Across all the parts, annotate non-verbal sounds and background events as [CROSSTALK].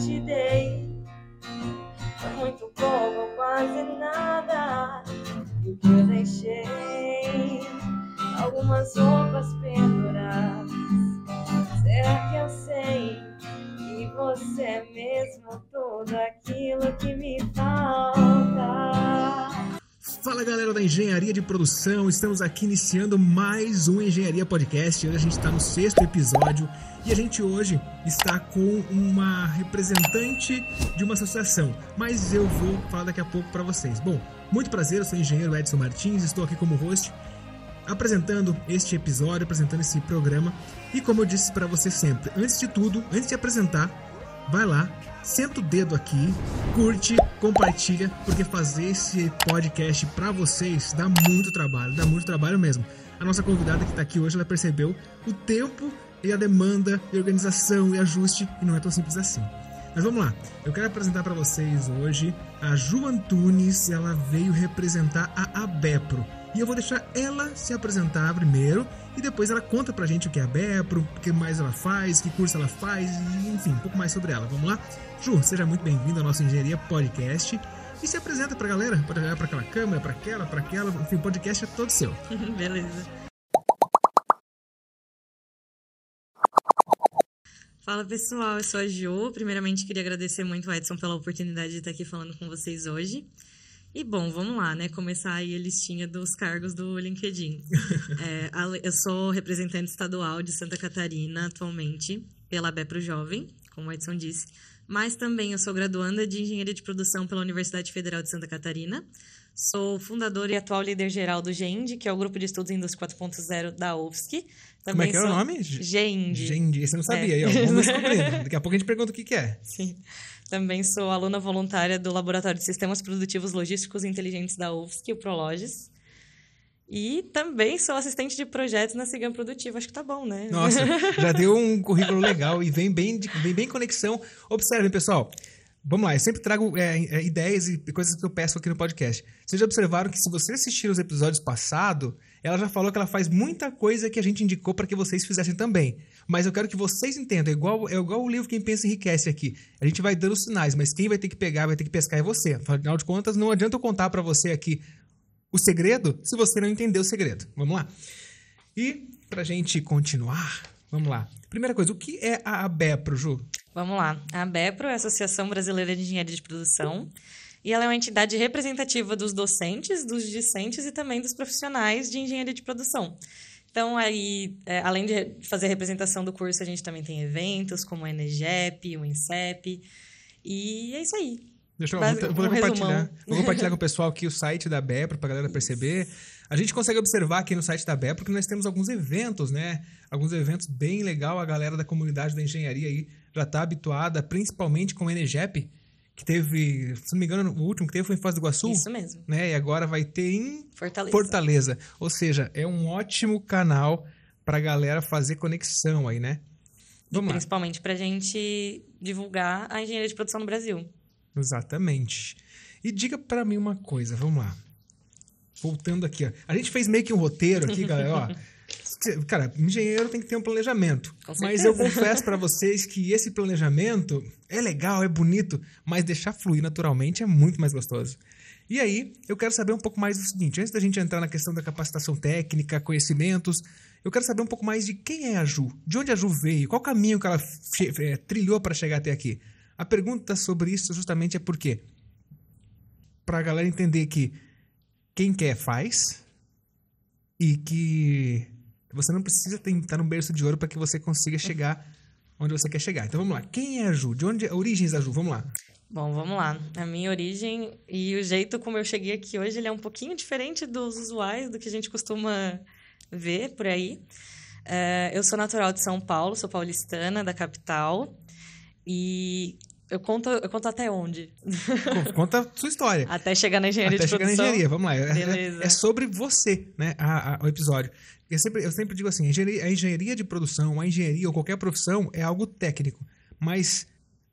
te dei Produção, estamos aqui iniciando mais um Engenharia Podcast. Hoje a gente está no sexto episódio e a gente hoje está com uma representante de uma associação, mas eu vou falar daqui a pouco para vocês. Bom, muito prazer, eu sou o engenheiro Edson Martins, estou aqui como host apresentando este episódio, apresentando esse programa e como eu disse para você sempre, antes de tudo, antes de apresentar, vai lá, senta o dedo aqui, curte, compartilha, porque fazer esse podcast para vocês dá muito trabalho, dá muito trabalho mesmo. A nossa convidada que está aqui hoje, ela percebeu o tempo e a demanda e organização e ajuste e não é tão simples assim. Mas vamos lá, eu quero apresentar para vocês hoje a Ju Antunes, ela veio representar a ABEPRO. E eu vou deixar ela se apresentar primeiro e depois ela conta pra gente o que é a Bepro, o que mais ela faz, que curso ela faz, e, enfim, um pouco mais sobre ela. Vamos lá? Ju, seja muito bem-vindo ao nosso Engenharia Podcast e se apresenta pra galera. Pode olhar pra aquela câmera, pra aquela, pra aquela, enfim, o podcast é todo seu. [LAUGHS] Beleza. Fala pessoal, eu sou a Jo. Primeiramente, queria agradecer muito ao Edson pela oportunidade de estar aqui falando com vocês hoje. E bom, vamos lá, né? Começar aí a listinha dos cargos do LinkedIn. [LAUGHS] é, eu sou representante estadual de Santa Catarina atualmente, pela Bepro Jovem, como o Edson disse. Mas também eu sou graduanda de Engenharia de Produção pela Universidade Federal de Santa Catarina. Sou fundadora e atual líder geral do GEND, que é o Grupo de Estudos Indústria 4.0 da UFSC. Também Como é que é o nome? GEND. GEND, você não sabia. É. Aí, ó, vamos descobrindo. [LAUGHS] Daqui a pouco a gente pergunta o que, que é. Sim. Também sou aluna voluntária do Laboratório de Sistemas Produtivos Logísticos Inteligentes da UFSC, o Prologes. E também sou assistente de projetos na Cigam Produtiva. Acho que tá bom, né? Nossa, [LAUGHS] já deu um currículo legal e vem bem, vem bem conexão. Observem, pessoal. Vamos lá, eu sempre trago é, é, ideias e coisas que eu peço aqui no podcast. Vocês já observaram que se você assistir os episódios passados, ela já falou que ela faz muita coisa que a gente indicou para que vocês fizessem também. Mas eu quero que vocês entendam, é igual, é igual o livro Quem Pensa Enriquece aqui. A gente vai dando sinais, mas quem vai ter que pegar, vai ter que pescar é você. Afinal de contas, não adianta eu contar para você aqui o segredo se você não entender o segredo. Vamos lá? E pra gente continuar, vamos lá. Primeira coisa, o que é a ABEPRO, Ju? Vamos lá. A ABEPRO é a Associação Brasileira de Engenharia de Produção e ela é uma entidade representativa dos docentes, dos discentes e também dos profissionais de engenharia de produção. Então, aí, é, além de fazer a representação do curso, a gente também tem eventos como o Enegep, o INSEP. E é isso aí. Deixa eu, vou, vou um compartilhar. Vou compartilhar com o pessoal aqui o site da BEPRO para a galera perceber. A gente consegue observar aqui no site da BEPRO que nós temos alguns eventos, né? Alguns eventos bem legal. A galera da comunidade da engenharia aí já está habituada, principalmente com o Enegep, que teve, se não me engano, o último que teve foi em Foz do Iguaçu. Isso mesmo. Né? E agora vai ter em Fortaleza. Fortaleza. Ou seja, é um ótimo canal para a galera fazer conexão aí, né? Vamos e principalmente para a gente divulgar a engenharia de produção no Brasil. Exatamente. E diga para mim uma coisa, vamos lá. Voltando aqui, ó. A gente fez meio que um roteiro aqui, [LAUGHS] galera, ó. Cara, engenheiro tem que ter um planejamento. Mas eu confesso para vocês que esse planejamento é legal, é bonito, mas deixar fluir naturalmente é muito mais gostoso. E aí, eu quero saber um pouco mais do seguinte: antes da gente entrar na questão da capacitação técnica, conhecimentos, eu quero saber um pouco mais de quem é a Ju, de onde a Ju veio, qual caminho que ela é, trilhou para chegar até aqui. A pergunta sobre isso justamente é por quê? Para a galera entender que quem quer faz e que você não precisa estar no berço de ouro para que você consiga chegar onde você quer chegar. Então vamos lá. Quem é a Ju? De onde a origens da Ju? Vamos lá. Bom, vamos lá. A minha origem e o jeito como eu cheguei aqui hoje, ele é um pouquinho diferente dos usuais, do que a gente costuma ver por aí. Uh, eu sou natural de São Paulo, sou paulistana, da capital. E eu conto, eu conto até onde? Conta a sua história. Até chegar na engenharia até de chegar produção. na engenharia, vamos lá. É, é, Beleza. É, é sobre você, né, a, a, o episódio. Eu sempre, eu sempre digo assim, a engenharia, a engenharia de produção, a engenharia ou qualquer profissão é algo técnico. Mas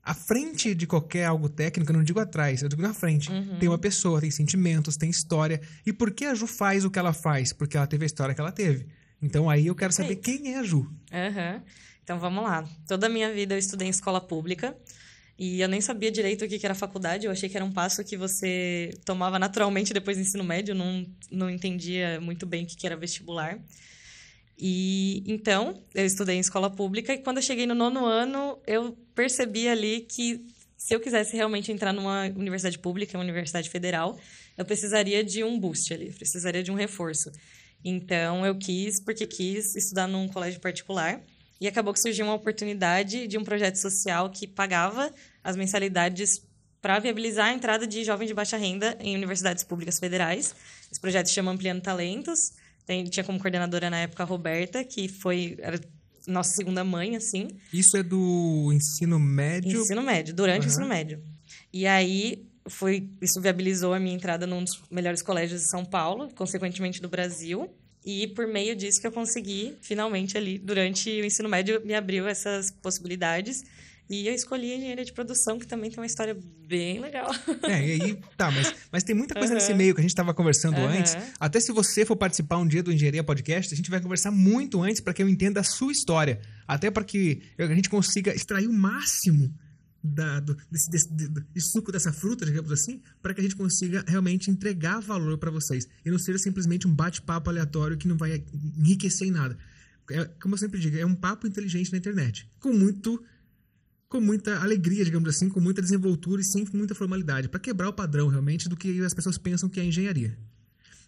à frente de qualquer algo técnico, eu não digo atrás, eu digo na frente. Uhum. Tem uma pessoa, tem sentimentos, tem história. E por que a Ju faz o que ela faz? Porque ela teve a história que ela teve. Então aí eu quero saber quem é a Ju. Uhum. Então vamos lá. Toda a minha vida eu estudei em escola pública. E eu nem sabia direito o que era faculdade, eu achei que era um passo que você tomava naturalmente depois do ensino médio, não, não entendia muito bem o que era vestibular. E então, eu estudei em escola pública e quando eu cheguei no nono ano, eu percebi ali que se eu quisesse realmente entrar numa universidade pública, uma universidade federal, eu precisaria de um boost ali, precisaria de um reforço. Então, eu quis, porque quis estudar num colégio particular. E acabou que surgiu uma oportunidade de um projeto social que pagava as mensalidades para viabilizar a entrada de jovens de baixa renda em universidades públicas federais. Esse projeto se chama Ampliando Talentos. Tem, tinha como coordenadora na época a Roberta, que foi era nossa segunda mãe, assim. Isso é do ensino médio? Ensino médio, durante uhum. o ensino médio. E aí foi isso viabilizou a minha entrada num dos melhores colégios de São Paulo, consequentemente do Brasil. E por meio disso que eu consegui, finalmente ali, durante o ensino médio, me abriu essas possibilidades. E eu escolhi a engenharia de produção, que também tem uma história bem legal. É, e aí, tá, mas, mas tem muita coisa uhum. nesse meio que a gente estava conversando uhum. antes. Até se você for participar um dia do Engenharia Podcast, a gente vai conversar muito antes para que eu entenda a sua história. Até para que a gente consiga extrair o máximo da, do, desse, desse, suco dessa fruta, digamos assim, para que a gente consiga realmente entregar valor para vocês. E não seja simplesmente um bate-papo aleatório que não vai enriquecer em nada. É, como eu sempre digo, é um papo inteligente na internet. Com muito. Com muita alegria, digamos assim, com muita desenvoltura e sem muita formalidade, para quebrar o padrão realmente do que as pessoas pensam que é engenharia.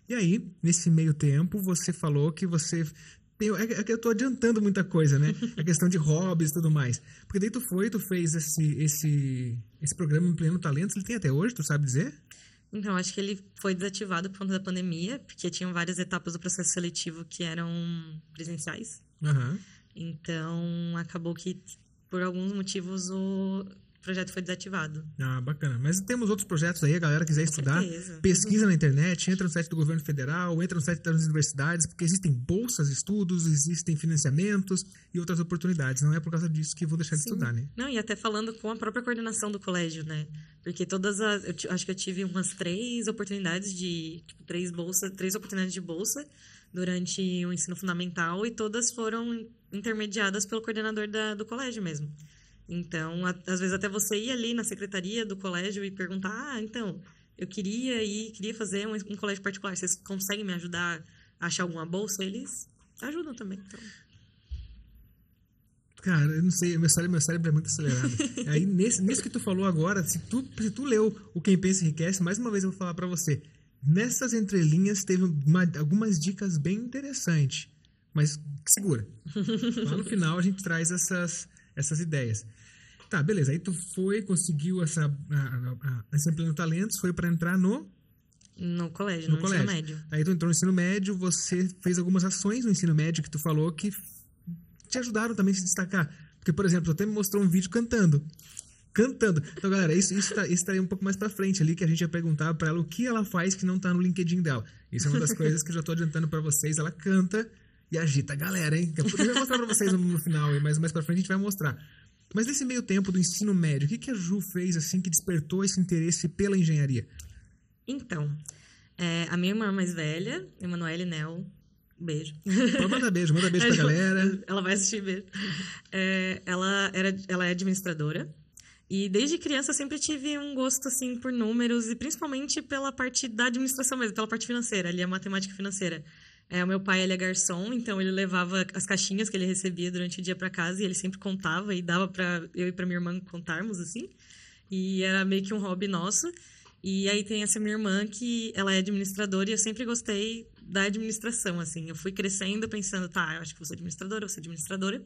E aí, nesse meio tempo, você falou que você é, é que eu tô adiantando muita coisa, né? A questão de hobbies e tudo mais. Porque daí tu foi, tu fez esse, esse, esse programa em pleno talento, ele tem até hoje, tu sabe dizer? Então, acho que ele foi desativado por conta da pandemia, porque tinham várias etapas do processo seletivo que eram presenciais. Uhum. Então, acabou que, por alguns motivos, o o projeto foi desativado. Ah, bacana. Mas temos outros projetos aí, a galera quiser estudar, pesquisa na internet, entra no site do governo federal, entra no site das universidades, porque existem bolsas de estudos, existem financiamentos e outras oportunidades. Não é por causa disso que vou deixar Sim. de estudar, né? Não, e até falando com a própria coordenação do colégio, né? Porque todas as. Eu acho que eu tive umas três oportunidades de. Tipo, três bolsas, três oportunidades de bolsa durante o ensino fundamental e todas foram intermediadas pelo coordenador da, do colégio mesmo. Então, às vezes até você ir ali na secretaria do colégio e perguntar, ah, então, eu queria ir, queria fazer um, um colégio particular, vocês conseguem me ajudar a achar alguma bolsa? Eles ajudam também, então... Cara, eu não sei, meu cérebro, meu cérebro é muito acelerado. [LAUGHS] Aí, nesse, nisso que tu falou agora, se tu, se tu leu o Quem Pensa Enriquece, mais uma vez eu vou falar para você. Nessas entrelinhas teve uma, algumas dicas bem interessantes, mas segura. Lá no final a gente traz essas, essas ideias. Tá, beleza. Aí tu foi, conseguiu essa, a, a, esse pleno talentos, foi para entrar no no colégio, no, no colégio. ensino médio. Aí tu entrou no ensino médio, você fez algumas ações no ensino médio que tu falou que te ajudaram também a se destacar. Porque, por exemplo, tu até me mostrou um vídeo cantando. Cantando. Então, galera, isso, isso, tá, isso estaria um pouco mais pra frente ali, que a gente ia perguntar pra ela o que ela faz que não tá no LinkedIn dela. Isso é uma das [LAUGHS] coisas que eu já tô adiantando para vocês. Ela canta e agita a galera, hein? Eu vou mostrar pra vocês no final, mas mais pra frente a gente vai mostrar. Mas nesse meio tempo do ensino médio, o que, que a Ju fez assim que despertou esse interesse pela engenharia? Então, é, a minha irmã mais velha, Emanuele Nel, beijo. Pode mandar beijo, manda beijo [LAUGHS] pra galera. Ela vai assistir beijo. É, ela, era, ela é administradora. E desde criança sempre tive um gosto assim por números e principalmente pela parte da administração mesmo, pela parte financeira, ali a matemática financeira. É, o meu pai, ele é garçom, então ele levava as caixinhas que ele recebia durante o dia para casa e ele sempre contava e dava para eu e para minha irmã contarmos, assim. E era meio que um hobby nosso. E aí tem essa minha irmã que ela é administradora e eu sempre gostei da administração, assim. Eu fui crescendo pensando, tá, eu acho que vou ser administradora, vou ser administradora.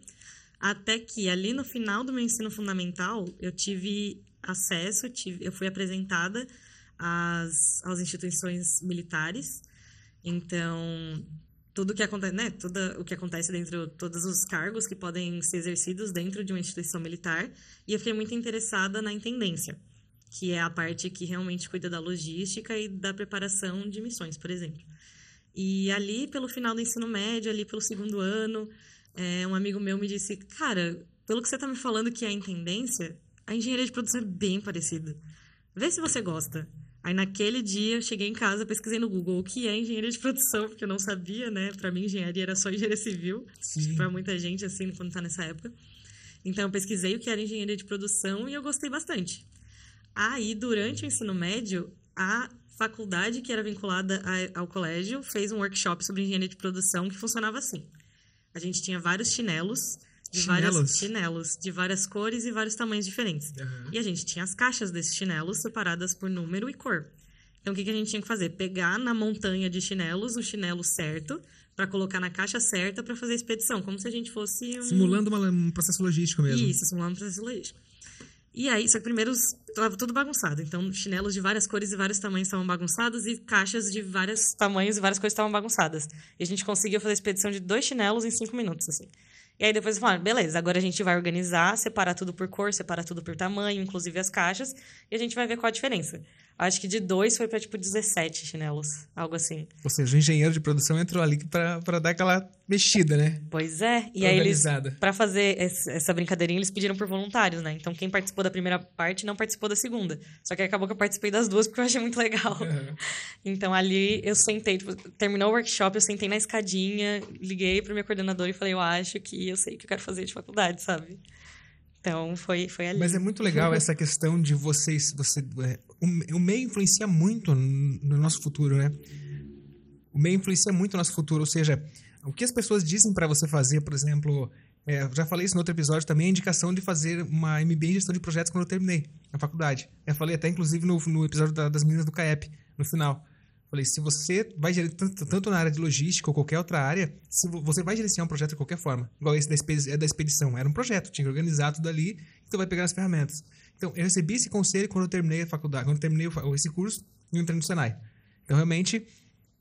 Até que ali no final do meu ensino fundamental, eu tive acesso, tive, eu fui apresentada às, às instituições militares então, tudo que acontece, né, tudo o que acontece dentro, todos os cargos que podem ser exercidos dentro de uma instituição militar, e eu fiquei muito interessada na intendência, que é a parte que realmente cuida da logística e da preparação de missões, por exemplo. E ali, pelo final do ensino médio, ali pelo segundo ano, é, um amigo meu me disse, cara, pelo que você está me falando que é a intendência, a engenharia de produção é bem parecida. Vê se você gosta. Aí naquele dia eu cheguei em casa, pesquisei no Google o que é engenharia de produção, porque eu não sabia, né? Para mim engenharia era só engenharia civil, para muita gente assim, quando tá nessa época. Então, eu pesquisei o que era engenharia de produção e eu gostei bastante. Aí, durante o ensino médio, a faculdade que era vinculada ao colégio fez um workshop sobre engenharia de produção que funcionava assim. A gente tinha vários chinelos, de Chinelos? várias chinelos, de várias cores e vários tamanhos diferentes. Aham. E a gente tinha as caixas desses chinelos separadas por número e cor. Então, o que, que a gente tinha que fazer? Pegar na montanha de chinelos o chinelo certo para colocar na caixa certa para fazer a expedição, como se a gente fosse um... Simulando uma- um processo logístico mesmo. Isso, simulando um processo logístico. E aí, só que primeiro estava tudo bagunçado. Então, chinelos de várias cores e vários tamanhos estavam bagunçados e caixas de vários tamanhos e várias coisas estavam bagunçadas. E a gente conseguiu fazer a expedição de dois chinelos em cinco minutos, assim. E aí depois falaram, beleza, agora a gente vai organizar, separar tudo por cor, separar tudo por tamanho, inclusive as caixas, e a gente vai ver qual a diferença. Acho que de dois foi pra, tipo, 17 chinelos, algo assim. Ou seja, o engenheiro de produção entrou ali pra, pra dar aquela mexida, né? Pois é, e aí eles. Pra fazer essa brincadeirinha, eles pediram por voluntários, né? Então, quem participou da primeira parte não participou da segunda. Só que acabou que eu participei das duas porque eu achei muito legal. [LAUGHS] Então, ali eu sentei, tipo, terminou o workshop, eu sentei na escadinha, liguei pro meu coordenador e falei, eu acho que eu sei o que eu quero fazer de faculdade, sabe? Então, foi, foi ali. Mas é muito legal [LAUGHS] essa questão de vocês. Você, é, o, o meio influencia muito no no nosso futuro, né? O meio influencia muito no nosso futuro. Ou seja, o que as pessoas dizem pra você fazer, por exemplo. é, já falei isso no outro episódio também, a indicação de fazer uma MBA em gestão de projetos quando eu terminei a faculdade. Eu falei até, inclusive, no, no episódio da- das meninas do CAEP, no final. Falei, se você vai tanto, tanto na área de logística ou qualquer outra área, se vo- você vai gerenciar um projeto de qualquer forma. Igual esse da, expedi- é da expedição. Era um projeto, tinha que organizar tudo ali, e tu vai pegar as ferramentas. Então, eu recebi esse conselho quando eu terminei a faculdade, quando eu terminei esse curso e entrei no Senai. Então, realmente,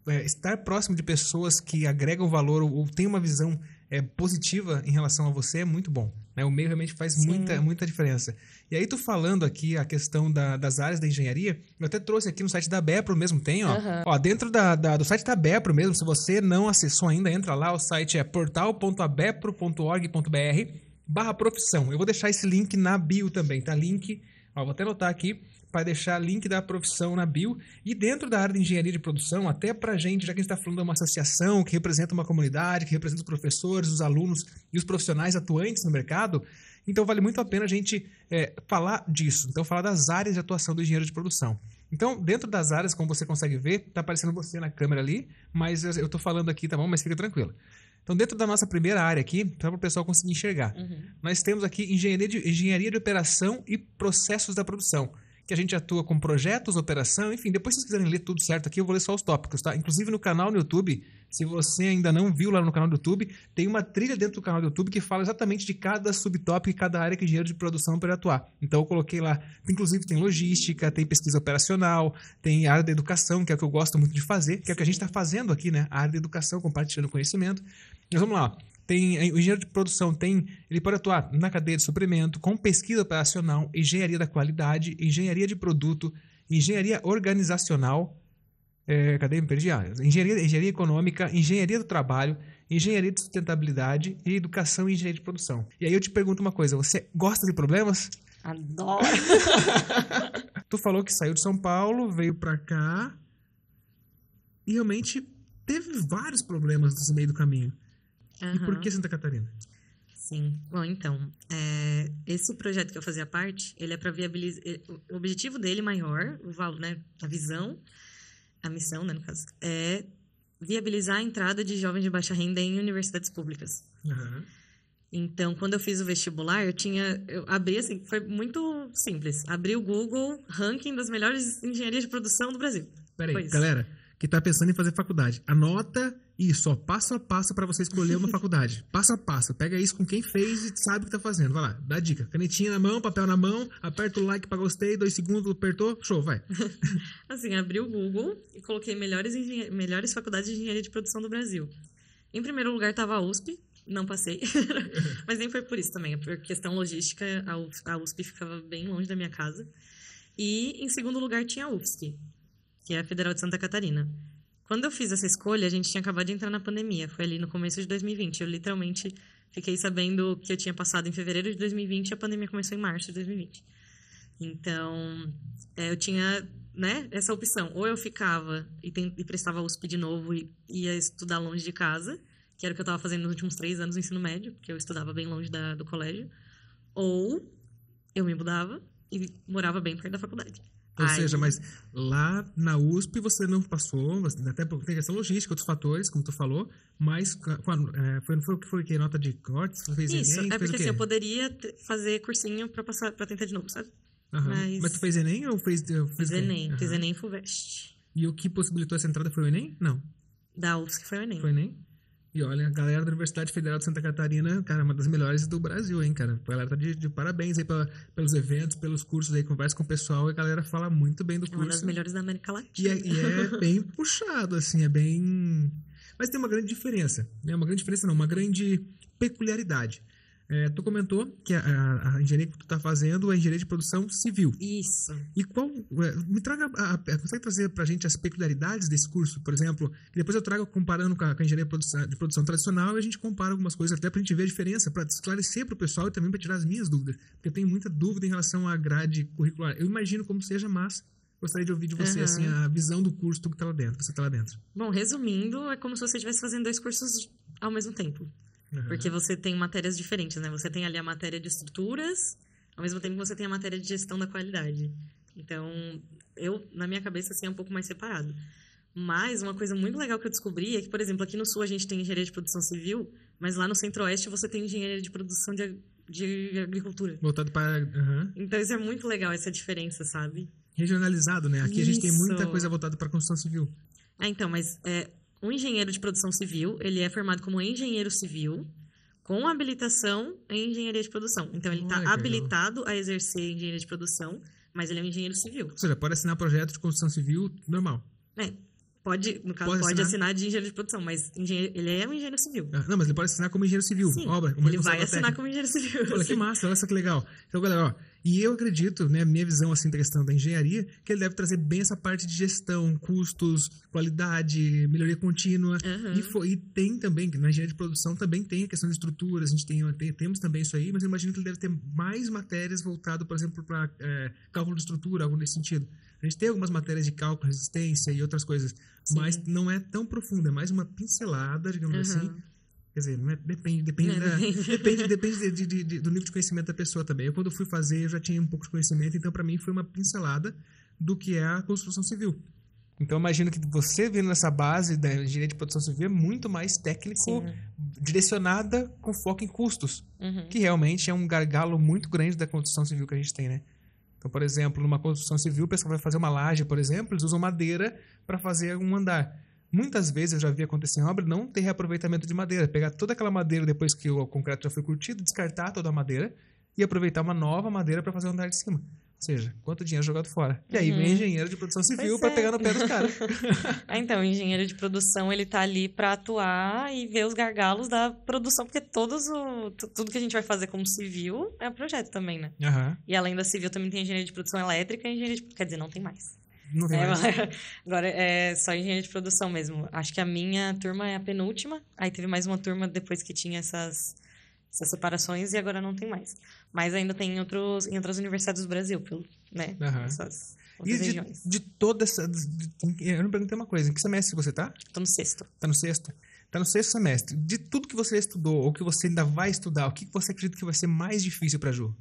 é, estar próximo de pessoas que agregam valor ou, ou têm uma visão é, positiva em relação a você é muito bom. Né? O meio realmente faz Sim. muita, muita diferença. E aí, tu falando aqui a questão da- das áreas da engenharia, eu até trouxe aqui no site da Bepro mesmo, tem, ó. Aham. Ó, dentro da, da- do site da Bepro mesmo, se você não acessou ainda, entra lá, o site é portal.abepro.org.br barra profissão. Eu vou deixar esse link na bio também, tá? Link, ó, vou até anotar aqui para deixar link da profissão na bio. E dentro da área de engenharia de produção, até pra gente, já que a gente está falando de uma associação que representa uma comunidade, que representa os professores, os alunos e os profissionais atuantes no mercado, então vale muito a pena a gente é, falar disso. Então, falar das áreas de atuação do engenheiro de produção. Então, dentro das áreas, como você consegue ver, tá aparecendo você na câmera ali, mas eu tô falando aqui, tá bom? Mas fica tranquilo. Então, dentro da nossa primeira área aqui, para o pessoal conseguir enxergar, Uhum. nós temos aqui engenharia de, engenharia de operação e processos da produção. Que a gente atua com projetos, operação, enfim, depois se vocês quiserem ler tudo certo aqui, eu vou ler só os tópicos, tá? Inclusive no canal no YouTube, se você ainda não viu lá no canal do YouTube, tem uma trilha dentro do canal do YouTube que fala exatamente de cada subtópico e cada área que o engenheiro de produção pode atuar. Então eu coloquei lá, inclusive tem logística, tem pesquisa operacional, tem área da educação, que é o que eu gosto muito de fazer, que é o que a gente está fazendo aqui, né? A área da educação, compartilhando conhecimento. Mas vamos lá. Tem, o engenheiro de produção tem, ele pode atuar na cadeia de suprimento, com pesquisa operacional, engenharia da qualidade, engenharia de produto, engenharia organizacional, é, cadê? Me perdi. Ah, engenharia, engenharia econômica, engenharia do trabalho, engenharia de sustentabilidade e educação e engenharia de produção. E aí eu te pergunto uma coisa, você gosta de problemas? Adoro. [LAUGHS] Tu falou que saiu de São Paulo, veio pra cá e realmente teve vários problemas nesse meio do caminho. E por que Santa Catarina? Sim. Bom, então, é, esse projeto que eu fazia parte, ele é para viabilizar. O objetivo dele maior, o valor, né, a visão, a missão, né, no caso, é viabilizar a entrada de jovens de baixa renda em universidades públicas. Aham. Então, quando eu fiz o vestibular, eu tinha. Eu abri assim, foi muito simples. Abri o Google, ranking das melhores engenharias de produção do Brasil. Peraí, galera, que tá pensando em fazer faculdade, anota isso, ó, passo a passo pra você escolher uma [LAUGHS] faculdade. Passo a passo. Pega isso com quem fez e sabe o que tá fazendo. Vai lá, dá dica. Canetinha na mão, papel na mão, aperta o like pra gostei, dois segundos, apertou, show, vai. [LAUGHS] Assim, abri o Google e coloquei melhores, engenha- melhores faculdades de engenharia de produção do Brasil. Em primeiro lugar estava a USP, não passei. [LAUGHS] Mas nem foi por isso também, é por questão logística, a USP ficava bem longe da minha casa. E em segundo lugar tinha a UFSC, que é a Federal de Santa Catarina. Quando eu fiz essa escolha, a gente tinha acabado de entrar na pandemia, foi ali no começo de 2020. Eu literalmente fiquei sabendo que eu tinha passado em fevereiro de 2020 e a pandemia começou em março de 2020. Então, é, eu tinha né, essa opção. Ou eu ficava e, ten- e prestava USP de novo e ia estudar longe de casa, que era o que eu estava fazendo nos últimos três anos do ensino médio, porque eu estudava bem longe da- do colégio. Ou eu me mudava e morava bem perto da faculdade. Ou Aí- seja, mas lá na USP você não passou, até porque tem questão logística, outros fatores, como tu falou, mas a- é, foi, foi foi que nota de corte? Você fez Isso, Enem? é porque assim, eu poderia fazer cursinho pra, passar, pra tentar de novo, sabe? Aham. mas- Mas... tu fez Enem ou fez... Fez, Fiz quê? Enem, fiz Aham. Enem e FUVEST. E o que possibilitou essa entrada foi o Enem? Não, Da UFSC foi o Enem. foi o Enem. E olha, a galera da Universidade Federal de Santa Catarina, cara, é uma das melhores do Brasil, hein, cara. A galera tá de, de parabéns aí pela- pelos eventos, pelos cursos aí, conversa com o pessoal e a galera fala muito bem do É uma das curso. melhores da América E Latina. é, e é [LAUGHS] bem puxado, assim, é bem. Mas tem uma grande diferença. Né? Uma grande diferença, não, uma grande peculiaridade. É, tu comentou que a, a- engenharia que tu tá fazendo é engenharia de produção civil. Isso. E qual. é, Me traga. A, a, consegue trazer pra gente as peculiaridades desse curso, por exemplo? E depois eu trago comparando com a, com a engenharia de produção, de produção tradicional e a gente compara algumas coisas até pra gente ver a diferença, pra esclarecer pro pessoal e também pra tirar as minhas dúvidas. Porque eu tenho muita dúvida em relação à grade curricular. Eu imagino como seja, mas gostaria de ouvir de você, Aham. assim, a visão do curso tu que tá lá dentro, você tá lá dentro. Bom, resumindo, é como se você estivesse fazendo dois cursos ao mesmo tempo. Uhum. Porque você tem matérias diferentes, né? Você tem ali a matéria de estruturas, ao mesmo tempo que você tem a matéria de gestão da qualidade. Então, eu, na minha cabeça, assim, é um pouco mais separado. Mas uma coisa muito legal que eu descobri é que, por exemplo, aqui no Sul a gente tem engenharia de produção civil, mas lá no Centro-Oeste você tem engenharia de produção de, de agricultura. Voltado para. aham. Então, isso é muito legal, essa diferença, sabe? Regionalizado, né? Aqui a gente tem muita Isso. coisa voltada para construção civil. Ah, então, mas é, um engenheiro de produção civil, ele é formado como engenheiro civil com habilitação em engenharia de produção. Então, ele está habilitado a exercer engenharia de produção, mas ele é um engenheiro civil. Ou seja, pode assinar projeto de construção civil normal. É, pode, no caso, Pode pode, assinar? assinar de engenheiro de produção, mas ele é um engenheiro civil. Ah, Não, mas ele pode assinar como engenheiro civil, Sim, obra. ele vai assinar técnico. como engenheiro civil. Olha que massa, olha só que legal. Então, galera, ó, e eu acredito, né, minha visão assim da questão da engenharia, que ele deve trazer bem essa parte de gestão, custos, qualidade, melhoria contínua. Aham. E, foi, e tem também, na engenharia de produção também tem a questão de estruturas, a gente tem, tem- temos também isso aí, mas eu imagino que ele deve ter mais matérias voltado, por exemplo, para cálculo de estrutura, algo nesse sentido. A gente tem algumas matérias de cálculo, resistência e outras coisas, Sim. mas não é tão profunda, é mais uma pincelada, digamos Aham. assim. Quer dizer, é- depende, [LAUGHS] depende, É, da- depende. depende, de- de- de- do nível de conhecimento da pessoa também. Eu, quando fui fazer, eu já tinha um pouco de conhecimento, então para mim foi uma pincelada do que é a construção civil. Então, imagino que você vindo nessa base da engenharia de produção civil é muito mais técnico, Sim. direcionada com foco em custos, Uhum. que realmente é um gargalo muito grande da construção civil que a gente tem, né? Então, por exemplo, numa construção civil, o pessoal vai fazer uma laje, por exemplo, eles usam madeira para fazer um andar. Muitas vezes eu já vi acontecer em obra não ter reaproveitamento de madeira, pegar toda aquela madeira depois que o concreto já foi curtido, descartar toda a madeira e aproveitar uma nova madeira para fazer o andar de cima. Ou seja, quanto dinheiro jogado fora. E aí Uhum. vem engenheiro de produção civil para é. pegar no pé dos caras. [LAUGHS] Ah, então, o engenheiro de produção, ele tá ali para atuar e ver os gargalos da produção, porque todos o, tu- tudo que a gente vai fazer como civil é projeto também, né? Aham. E além da civil também tem engenharia de produção elétrica e engenharia de... Quer dizer, não tem mais. Não tem É, mais. [LAUGHS] agora é só engenharia de produção mesmo. Acho que a minha turma é a penúltima. Aí teve mais uma turma depois que tinha essas, essas separações e agora não tem mais. Mas ainda tem em, outros, em outras universidades do Brasil, pelo, né? Aham. Essas E de, regiões. de toda essa. eu não perguntei uma coisa. Em que semestre você tá? Tô no sexto. Tá no sexto? Tá no sexto semestre. De tudo que você estudou, ou que você ainda vai estudar, o que que você acredita que vai ser mais difícil pra Ju?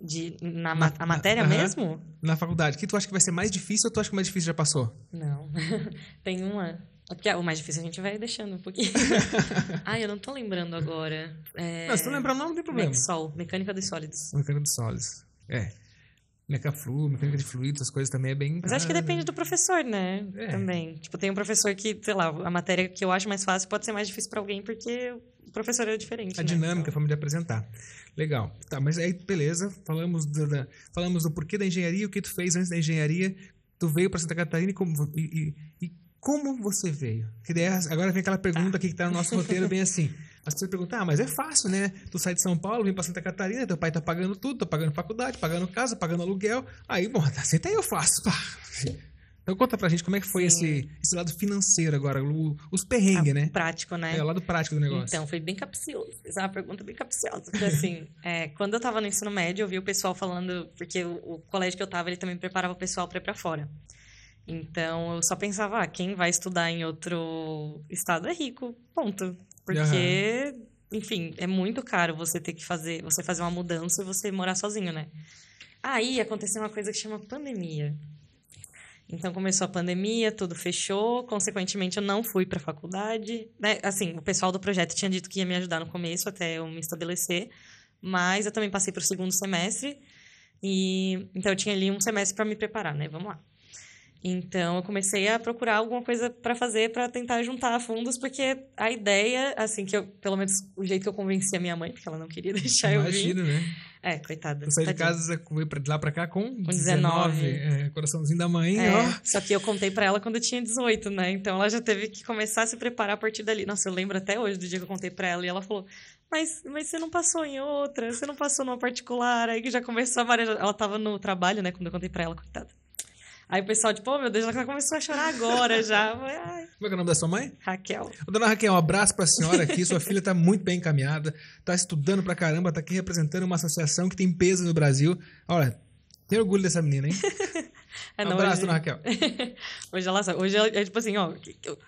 De, na, Na- a matéria aham. mesmo? Na faculdade. O que tu acha que vai ser mais difícil ou tu acha que o mais difícil já passou? Não. [LAUGHS] tem uma. Porque o mais difícil a gente vai deixando um pouquinho. [LAUGHS] Ai, eu não tô lembrando agora. É... Não, se tu lembrar o nome, não tem problema. Mexol, mecânica dos sólidos. Mecânica dos sólidos. É. Mecaflu, mecânica de fluidos, essas coisas também é bem. Mas acho que Ah, depende do professor, né? É. Também. Tipo, tem um professor que, sei lá, a matéria que eu acho mais fácil pode ser mais difícil pra alguém porque o professor é diferente. A né? dinâmica, a Então, forma de apresentar. Legal. Tá, mas aí, beleza. Falamos do, da- falamos do porquê da engenharia, o que tu fez antes da engenharia. Tu veio para Santa Catarina e como, e, e- e como você veio? Que daí, agora vem aquela pergunta aqui que tá no nosso roteiro, bem assim. As pessoas perguntam, ah, mas é fácil, né? Tu sai de São Paulo, vem para Santa Catarina, teu pai tá pagando tudo, tá pagando faculdade, pagando casa, pagando aluguel. Aí, bom, senta aí eu faço. Pá. Então conta pra gente como é que foi esse, esse lado financeiro agora, o- os perrengues, né? Prático, né? É, o lado prático do negócio. Então, foi bem capcioso. Essa é uma pergunta bem capciosa. Porque, assim, [LAUGHS] é, quando eu tava no ensino médio, eu vi o pessoal falando... Porque o, o colégio que eu tava, ele também preparava o pessoal pra ir pra fora. Então, eu só pensava, ah, quem vai estudar em outro estado é rico, ponto. Porque enfim, é muito caro você ter que fazer, você fazer uma mudança e você morar sozinho, né? Aí aconteceu uma coisa que chama pandemia. Então começou a pandemia, tudo fechou, consequentemente eu não fui para a faculdade, né? Assim, o pessoal do projeto tinha dito que ia me ajudar no começo até eu me estabelecer, mas eu também passei para o segundo semestre e então eu tinha ali um semestre para me preparar, né? Vamos lá. Então eu comecei a procurar alguma coisa para fazer para tentar juntar fundos, porque a ideia, assim, que eu, pelo menos o jeito que eu convenci a minha mãe, porque ela não queria [LAUGHS] deixar Imagina, eu vir. né? É, coitada. Eu saí de casa, pra, de lá pra cá com, Com 19. 19. É, coraçãozinho da mãe, É, ó. só que eu contei pra ela quando eu tinha 18, né? Então ela já teve que começar a se preparar a partir dali. Nossa, eu lembro até hoje do dia que eu contei pra ela e ela falou: Mas, mas você não passou em outra, você não passou numa particular. Aí que já começou a marejar. Ela tava no trabalho, né? Quando eu contei pra ela, coitada. Aí o pessoal, tipo, oh meu Deus, ela começou a chorar agora já. Ai, Como é que é o nome da sua mãe? Raquel. Dona Raquel, um abraço pra senhora aqui. Sua filha tá muito bem encaminhada, tá estudando pra caramba, tá aqui representando uma associação que tem peso no Brasil. Olha, tem orgulho dessa menina, hein? [LAUGHS] É, Um não, abraço, hoje, Dona Raquel. [LAUGHS] hoje ela sabe. Hoje ela, é tipo assim, ó.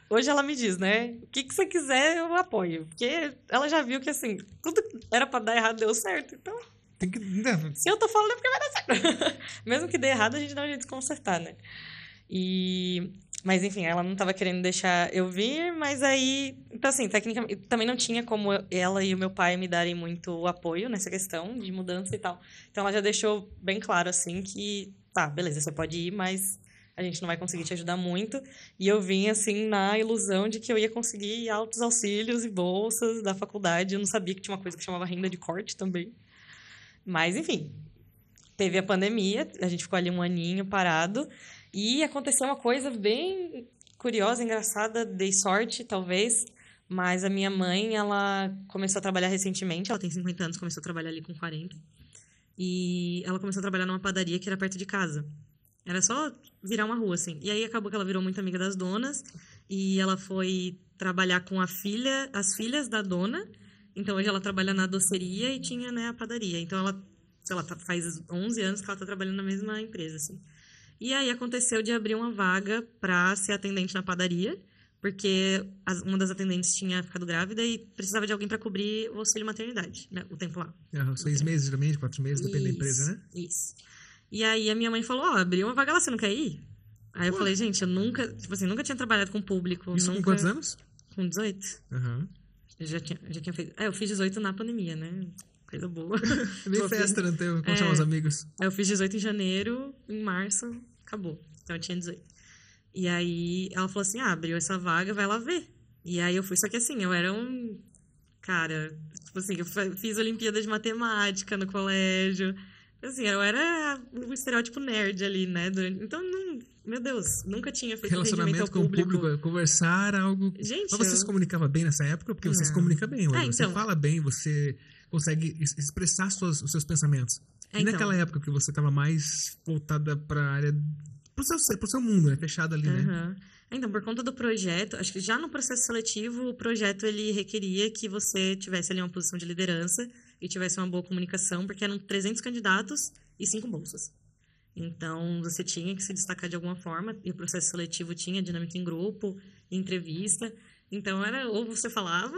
Hoje ela me diz, né? O que, que você quiser, eu apoio. Porque ela já viu que, assim, tudo que era pra dar errado deu certo. Então, Tem que. né, Se eu tô falando é porque vai dar certo. [LAUGHS] Mesmo que dê errado, a gente dá um jeito de consertar, né? E... Mas enfim, ela não tava querendo deixar eu vir, mas aí... Então assim, tecnicamente... Também não tinha como ela e o meu pai me darem muito apoio nessa questão de mudança e tal. Então ela já deixou bem claro, assim, que... Tá, beleza, você pode ir, mas a gente não vai conseguir te ajudar muito. E eu vim, assim, na ilusão de que eu ia conseguir altos auxílios e bolsas da faculdade. Eu não sabia que tinha uma coisa que chamava renda de corte também. Mas, enfim, teve a pandemia, a gente ficou ali um aninho parado, e aconteceu uma coisa bem curiosa, engraçada, dei sorte, talvez, mas a minha mãe, ela começou a trabalhar recentemente, ela tem 50 anos, começou a trabalhar ali com 40, e ela começou a trabalhar numa padaria que era perto de casa. Era só virar uma rua, assim. E aí acabou que ela virou muito amiga das donas, e ela foi trabalhar com a filha, as filhas da dona, então hoje ela trabalha na doceria e tinha, né, a padaria. Então ela, sei lá, tá- faz 11 anos que ela tá trabalhando na mesma empresa, assim. E aí aconteceu de abrir uma vaga pra ser atendente na padaria, porque as- uma das atendentes tinha ficado grávida e precisava de alguém pra cobrir o auxílio maternidade, né, o tempo lá. seis meses, geralmente, quatro meses, depende da empresa, né? Isso. E aí a minha mãe falou, ó, abriu uma vaga lá, você não quer ir? Aí eu falei, gente, eu nunca, tipo assim, nunca tinha trabalhado com público, Isso nunca... com quantos anos? Com 18. Aham. Eu já tinha, já tinha feito... É, eu fiz 18 na pandemia, né? Coisa boa. [LAUGHS] Fiz- festa, não teve, como É. os amigos. Aí eu fiz 18 em janeiro, em março, acabou. Então eu tinha 18. E aí ela falou assim: ah, abriu essa vaga, vai lá ver. E aí eu fui, só que assim, eu era um. Cara, tipo assim, eu fiz Olimpíada de Matemática no colégio. Assim, eu era o estereótipo nerd ali, né? durante- Então, não, meu Deus, nunca tinha feito atendimento ao Relacionamento com o público. público, conversar, algo. Gente, Mas você eu- se comunicava bem nessa época? Porque você se Não. comunica bem hoje. É, Você então. fala bem, você consegue es- expressar suas- os seus pensamentos. É, e então. naquela época que você estava mais voltada para a área. Pro seu, pro seu mundo, né? Fechado ali, né? Aham. Então, por conta do projeto, acho que já no processo seletivo, o projeto ele requeria que você tivesse ali uma posição de liderança e tivesse uma boa comunicação, porque eram 300 candidatos e 5 bolsas. Então, você tinha que se destacar de alguma forma, e o processo seletivo tinha dinâmica em grupo, entrevista. Então, era ou você falava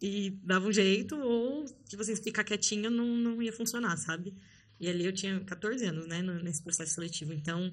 e dava um jeito, ou tipo assim, ficar quietinho não, não ia funcionar, sabe? E ali eu tinha 14 anos, né, nesse processo seletivo. Então,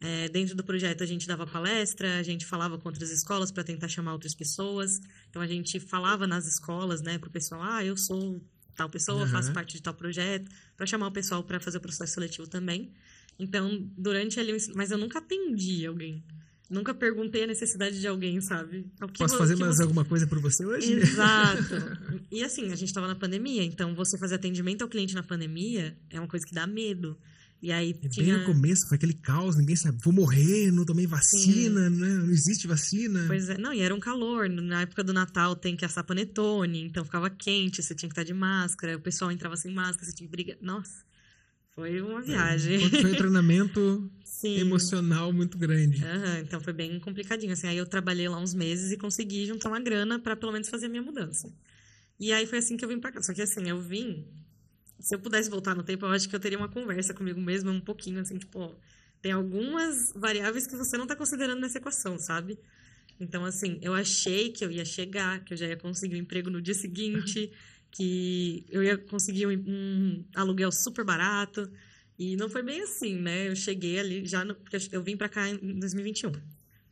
é, dentro do projeto a gente dava palestra, a gente falava com outras escolas para tentar chamar outras pessoas. Então a gente falava nas escolas, né, pro pessoal, ah, eu sou tal pessoa, Aham. faço parte de tal projeto, para chamar o pessoal para fazer o processo seletivo também. Então, durante ali, mas eu nunca atendi alguém. Nunca perguntei a necessidade de alguém, sabe? O que Posso fazer mais você- alguma coisa por você hoje? Exato. [LAUGHS] E assim, a gente tava na pandemia, então você fazer atendimento ao cliente na pandemia é uma coisa que dá medo. E aí E Bem tinha. no começo, foi aquele caos, ninguém sabe, vou morrer, não tomei vacina, né? Não existe vacina. Pois é, não, e era um calor. Na época do Natal tem que assar panetone, então ficava quente, você tinha que estar de máscara, o pessoal entrava sem máscara, você tinha que brigar. Nossa, foi uma viagem. Foi um treinamento [LAUGHS] Sim. emocional muito grande. Aham, então foi bem complicadinho. Assim, aí eu trabalhei lá uns meses e consegui juntar uma grana pra pelo menos fazer a minha mudança. E aí foi assim que eu vim pra cá. Só que assim, eu vim. Se eu pudesse voltar no tempo, eu acho que eu teria uma conversa comigo mesma um pouquinho, assim, tipo, ó, tem algumas variáveis que você não tá considerando nessa equação, sabe? Então, assim, eu achei que eu ia chegar, que eu já ia conseguir um emprego no dia seguinte, [LAUGHS] que eu ia conseguir um, um aluguel super barato. E não foi bem assim, né? Eu cheguei ali já. No, porque eu vim para cá em 2021.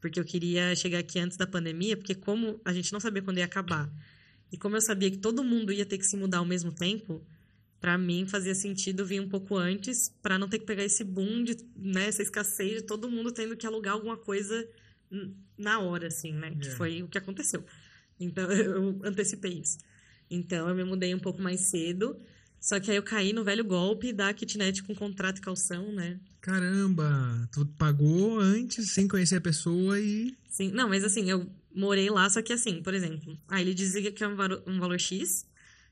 Porque eu queria chegar aqui antes da pandemia, porque como a gente não sabia quando ia acabar. E como eu sabia que todo mundo ia ter que se mudar ao mesmo tempo, para mim fazia sentido vir um pouco antes, para não ter que pegar esse boom de, né, essa escassez de todo mundo tendo que alugar alguma coisa na hora, assim, né? Que foi o que aconteceu. Então, [LAUGHS] eu antecipei isso. Então, eu me mudei um pouco mais cedo. Só que aí eu caí no velho golpe da kitnet com contrato e calção, né? Caramba! Tu pagou antes, sem conhecer a pessoa e... Sim, não, mas assim, eu morei lá, só que assim, por exemplo... Aí ele dizia que é um valor, um valor X,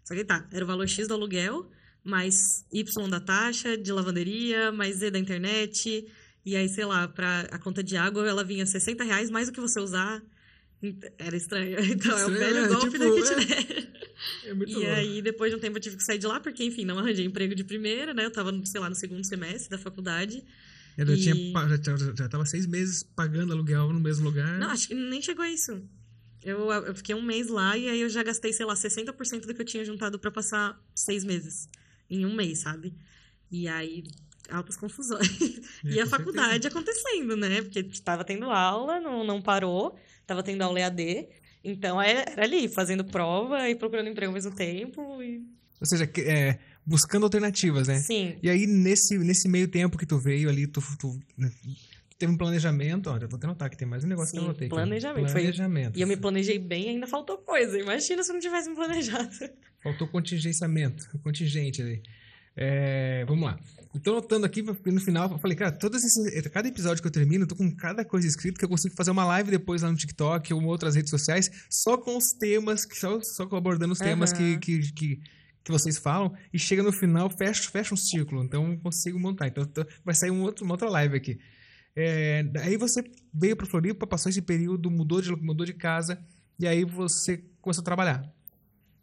só que tá, era o valor X do aluguel, mais Y da taxa de lavanderia, mais Z da internet... E aí, sei lá, pra a conta de água, ela vinha 60 reais mais do que você usar. Era estranho. [LAUGHS] Então, é o velho é, golpe tipo, da kitnet. É, [LAUGHS] é muito e bom. aí, depois de um tempo, eu tive que sair de lá, porque, enfim, não arranjei emprego de primeira, né? Eu tava, sei lá, no segundo semestre da faculdade. Eu e... já, tinha, já, já tava seis meses pagando aluguel no mesmo lugar. Não, acho que nem chegou a isso. Eu, eu fiquei um mês lá e aí eu já gastei, sei lá, 60% do que eu tinha juntado para passar seis meses. Em um mês, sabe? E aí, altas confusões. [LAUGHS] É, e a faculdade certeza. acontecendo, né? Porque estava tendo aula, não, não parou, estava tendo aula EAD. Então é, era ali, fazendo prova e procurando emprego ao mesmo tempo. E... Ou seja, é, buscando alternativas, né? Sim. E aí, nesse, nesse meio tempo que tu veio ali, tu, tu né, teve um planejamento. Olha, vou até notar que tem mais um negócio Sim, que eu notei. Planejamento. planejamento. Foi... E eu me planejei bem e ainda faltou coisa. Imagina se eu não tivesse me planejado. Faltou contingenciamento, contingente ali. É, vamos lá. Estou notando aqui no final, eu falei, cara, esses, cada episódio que eu termino, eu tô com cada coisa escrita que eu consigo fazer uma live depois lá no TikTok ou em outras redes sociais, só com os temas, só, só abordando os temas que, que, que, que, vocês falam, e chega no final, fecha, fecha um círculo, então consigo montar. Então tô, vai sair um outro, uma outra live aqui. É, aí você veio para Floripa, passou esse período, mudou de, mudou de casa, e aí você começou a trabalhar.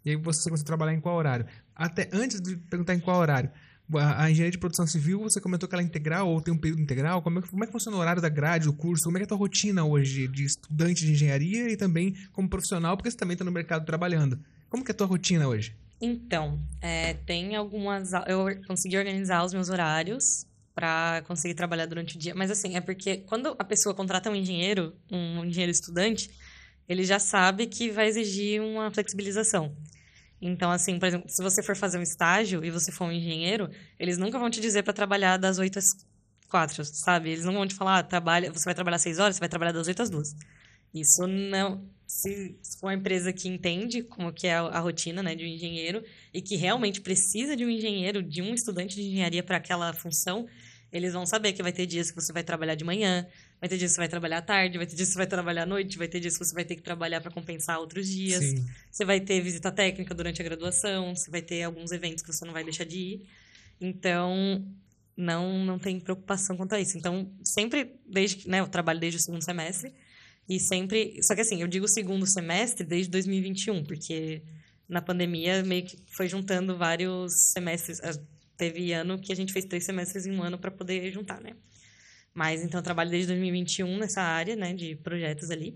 E aí você começou a trabalhar em qual horário? Até antes de perguntar em qual horário, a, engenharia de produção civil, você comentou que ela é integral ou tem um período integral. Como é, como é que funciona o horário da grade, do curso? Como é que é a tua rotina hoje de estudante de engenharia e também como profissional, porque você também está no mercado trabalhando. Como que é a tua rotina hoje? Então, é, tem algumas... Eu consegui organizar os meus horários para conseguir trabalhar durante o dia. Mas assim, é porque quando a pessoa contrata um engenheiro, um engenheiro estudante, ele já sabe que vai exigir uma flexibilização. Então, assim, por exemplo, se você for fazer um estágio e você for um engenheiro, eles nunca vão te dizer para trabalhar das 8 às 4, sabe? Eles não vão te falar, ah, trabalha, você vai trabalhar 6 horas, você vai trabalhar das 8 às 2. Isso não. Se for uma empresa que entende como que é a, rotina né, de um engenheiro e que realmente precisa de um engenheiro, de um estudante de engenharia para aquela função, eles vão saber que vai ter dias que você vai trabalhar de manhã, vai ter dias que você vai trabalhar à tarde, vai ter dias que você vai trabalhar à noite, vai ter dias que você vai ter que trabalhar para compensar outros dias. Sim. Você vai ter visita técnica durante a graduação, você vai ter alguns eventos que você não vai deixar de ir. Então, não não tem preocupação quanto a isso. Então, sempre desde que, né, eu trabalho desde o segundo semestre e sempre, só que assim, eu digo segundo semestre desde 2021, porque na pandemia meio que foi juntando vários semestres, teve ano que a gente fez três semestres em um ano para poder juntar, né? Mas então eu trabalho desde 2021 nessa área, né, de projetos ali.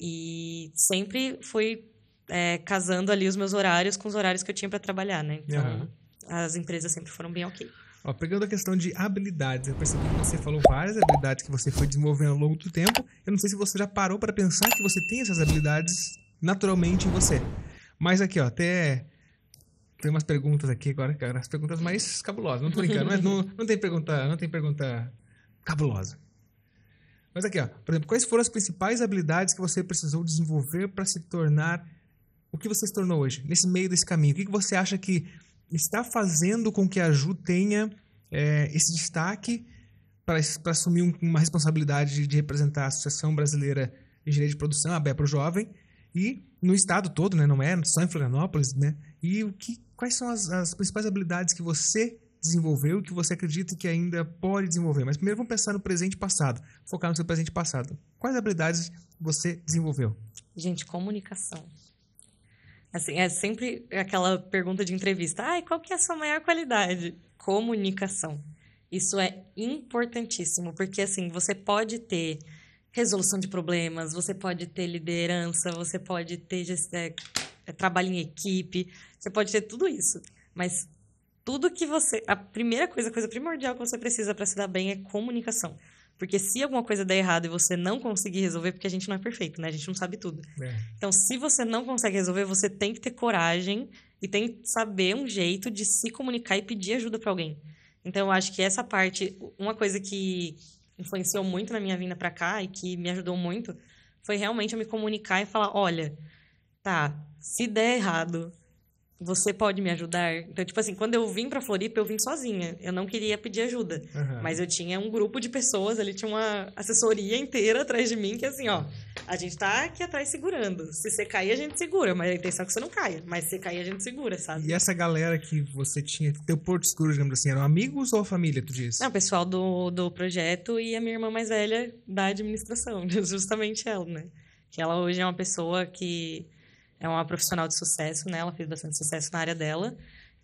E sempre fui é, casando ali os meus horários com os horários que eu tinha para trabalhar, né? Então uhum. as empresas sempre foram bem ok. Ó, pegando a questão de habilidades, eu percebi que você falou várias habilidades que você foi desenvolvendo ao longo do tempo. Eu não sei se você já parou para pensar que você tem essas habilidades naturalmente em você. Mas aqui, ó, até tem umas perguntas aqui agora, cara, as perguntas mais cabulosas. Não tô brincando, mas não, não tem pergunta, não tem pergunta cabulosa. Mas aqui, ó, por exemplo, quais foram as principais habilidades que você precisou desenvolver para se tornar o que você se tornou hoje, nesse meio desse caminho? O que, que você acha que está fazendo com que a Ju tenha é, esse destaque para assumir um, uma responsabilidade de representar a Associação Brasileira de Engenharia de Produção, a BEPRO Jovem, e no estado todo, né, não é só em Florianópolis, né? E o que, quais são as, as principais habilidades que você desenvolveu e que você acredita que ainda pode desenvolver. Mas primeiro vamos pensar no presente passado, focar no seu presente passado. Quais habilidades você desenvolveu? Gente, comunicação. Assim, é sempre aquela pergunta de entrevista. Ah, qual que é a sua maior qualidade? Comunicação. Isso é importantíssimo, porque assim, você pode ter resolução de problemas, você pode ter liderança, você pode ter é, trabalho em equipe, você pode ter tudo isso. Mas tudo que você. A primeira coisa, a coisa primordial que você precisa para se dar bem é comunicação. Porque se alguma coisa der errado e você não conseguir resolver, porque a gente não é perfeito, né? A gente não sabe tudo. É. Então, se você não consegue resolver, você tem que ter coragem e tem que saber um jeito de se comunicar e pedir ajuda para alguém. Então, eu acho que essa parte, uma coisa que influenciou muito na minha vinda para cá e que me ajudou muito, foi realmente eu me comunicar e falar, olha, tá, se der errado, você pode me ajudar? Então, tipo assim, quando eu vim pra Floripa, eu vim sozinha. Eu não queria pedir ajuda. Uhum. Mas eu tinha um grupo de pessoas, ali tinha uma assessoria inteira atrás de mim, que assim, ó, a gente tá aqui atrás segurando. Se você cair, a gente segura, mas a intenção é que você não caia. Mas se você cair, a gente segura, sabe? E essa galera que você tinha, teu porto seguro, digamos assim, eram amigos ou família, tu disse? Não, o pessoal do, do projeto e a minha irmã mais velha da administração, [LAUGHS] justamente ela, né? Que ela hoje é uma pessoa que é uma profissional de sucesso, né? Ela fez bastante sucesso na área dela.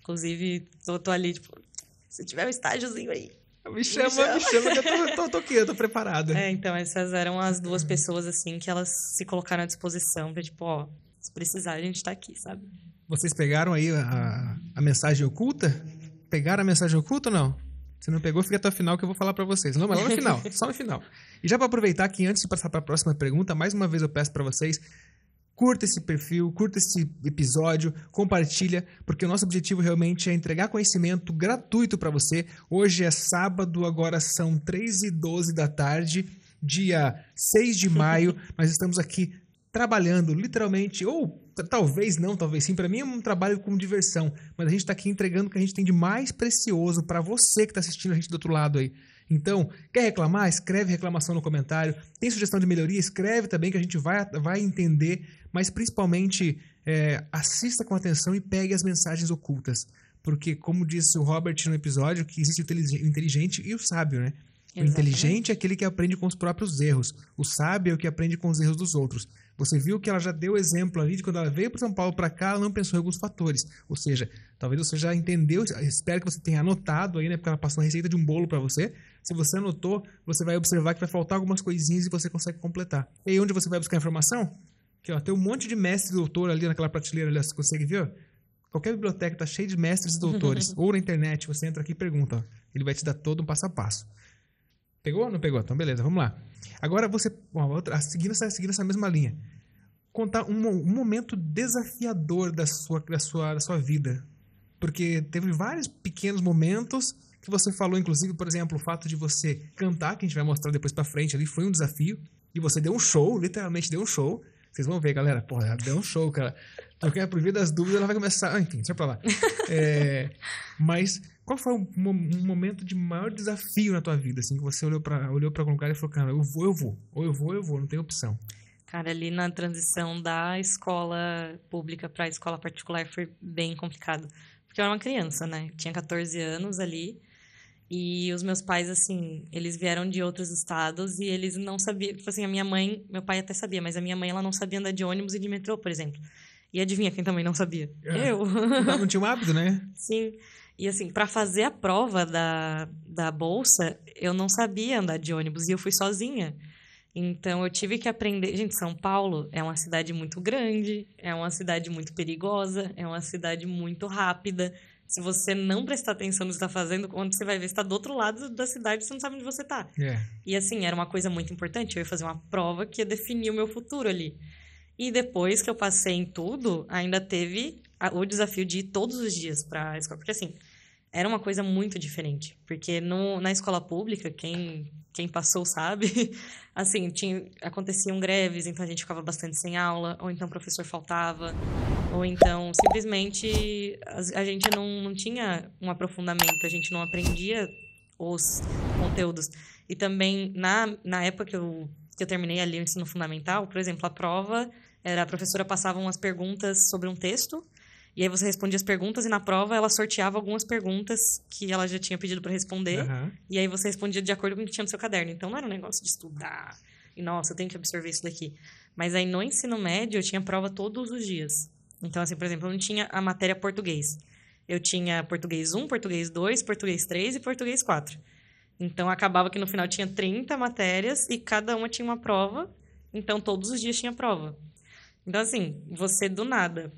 Inclusive, eu tô ali, tipo, se tiver um estágiozinho aí. Me chama, me chama, me chama que eu tô, tô, tô aqui, eu tô preparada. É, então, essas eram as duas pessoas, assim, que elas se colocaram à disposição pra, tipo, ó, se precisar, a gente tá aqui, sabe? Vocês pegaram aí a, a mensagem oculta? Pegaram a mensagem oculta ou não? Se não pegou, fica até o final que eu vou falar para vocês. Não, mas lá no final, [LAUGHS] só no final. E já para aproveitar que antes de passar para a próxima pergunta, mais uma vez eu peço para vocês Curta esse perfil, curta esse episódio, compartilha, porque o nosso objetivo realmente é entregar conhecimento gratuito para você. Hoje é sábado, agora são 3 e 12 da tarde, dia 6 de maio. [LAUGHS] Nós estamos aqui trabalhando, literalmente, ou talvez não, talvez sim. Para mim é um trabalho com diversão, mas a gente está aqui entregando o que a gente tem de mais precioso para você que está assistindo a gente do outro lado aí. Então, quer reclamar? Escreve reclamação no comentário. Tem sugestão de melhoria? Escreve também que a gente vai, vai entender. Mas principalmente, é, assista com atenção e pegue as mensagens ocultas. Porque, como disse o Robert no episódio, que existe o inteligente e o sábio, né? O inteligente é aquele que aprende com os próprios erros. O sábio é o que aprende com os erros dos outros. Você viu que ela já deu exemplo ali de quando ela veio para São Paulo para cá, ela não pensou em alguns fatores. Ou seja, talvez você já entendeu, espero que você tenha anotado aí, né? Porque ela passou a receita de um bolo para você. Se você anotou, você vai observar que vai faltar algumas coisinhas e você consegue completar. E aí onde você vai buscar informação? Aqui, ó, tem um monte de mestre e doutor ali naquela prateleira ali, ó, você consegue ver? Ó? Qualquer biblioteca está cheia de mestres e doutores. [LAUGHS] Ou na internet, você entra aqui e pergunta. Ó. Ele vai te dar todo um passo a passo. Pegou ou não pegou? Então, beleza, vamos lá. Agora você, ó, outra, seguindo, essa, seguindo essa mesma linha, contar um, um, momento desafiador da sua, da, sua, da sua vida. Porque teve vários pequenos momentos que você falou, inclusive, por exemplo, o fato de você cantar, que a gente vai mostrar depois pra frente ali, foi um desafio. E você deu um show, literalmente deu um show. Vocês vão ver, galera. Porra, deu um show, cara. Porque por das dúvidas ela vai começar. Ah, enfim, deixa pra lá. É, mas qual foi um, um, momento de maior desafio na tua vida, assim, que você olhou pra, olhou pra algum lugar e falou, cara, eu vou, eu vou. Ou eu vou, eu vou, não tem opção. Cara, ali na transição da escola pública para a escola particular foi bem complicado. Porque eu era uma criança, né? Tinha 14 anos ali. E os meus pais, assim, eles vieram de outros estados e eles não sabiam. Tipo assim, a minha mãe, meu pai até sabia, mas a minha mãe, ela não sabia andar de ônibus e de metrô, por exemplo. E adivinha quem também não sabia? É. Eu. Não tinha um hábito, né? [LAUGHS] Sim. E assim, para fazer a prova da, da bolsa, eu não sabia andar de ônibus e eu fui sozinha. Então eu tive que aprender. Gente, São Paulo é uma cidade muito grande, é uma cidade muito perigosa, é uma cidade muito rápida. Se você não prestar atenção no que está fazendo, quando você vai ver, está do outro lado da cidade, você não sabe onde você está. Yeah. É. E assim, era uma coisa muito importante. Eu ia fazer uma prova que ia definir o meu futuro ali. E depois que eu passei em tudo, ainda teve o desafio de ir todos os dias para a escola. Porque assim, era uma coisa muito diferente. Porque no, na escola pública, quem, quem passou sabe, [LAUGHS] assim, tinha, aconteciam greves, então a gente ficava bastante sem aula, ou então o professor faltava, ou então simplesmente a, gente não, não tinha um aprofundamento, a gente não aprendia os conteúdos. E também, na, na época que eu, que eu terminei ali o ensino fundamental, por exemplo, a prova era a professora passava umas perguntas sobre um texto, e aí você respondia as perguntas e na prova ela sorteava algumas perguntas que ela já tinha pedido para responder. Uhum. E aí você respondia de acordo com o que tinha no seu caderno. Então não era um negócio de estudar e nossa, eu tenho que absorver isso daqui. Mas aí no ensino médio eu tinha prova todos os dias. Então assim, por exemplo, eu não tinha a matéria português. Eu tinha português 1, português 2, português 3 e português 4. Então acabava que no final tinha 30 matérias e cada uma tinha uma prova. Então todos os dias tinha prova. Então, assim, você do nada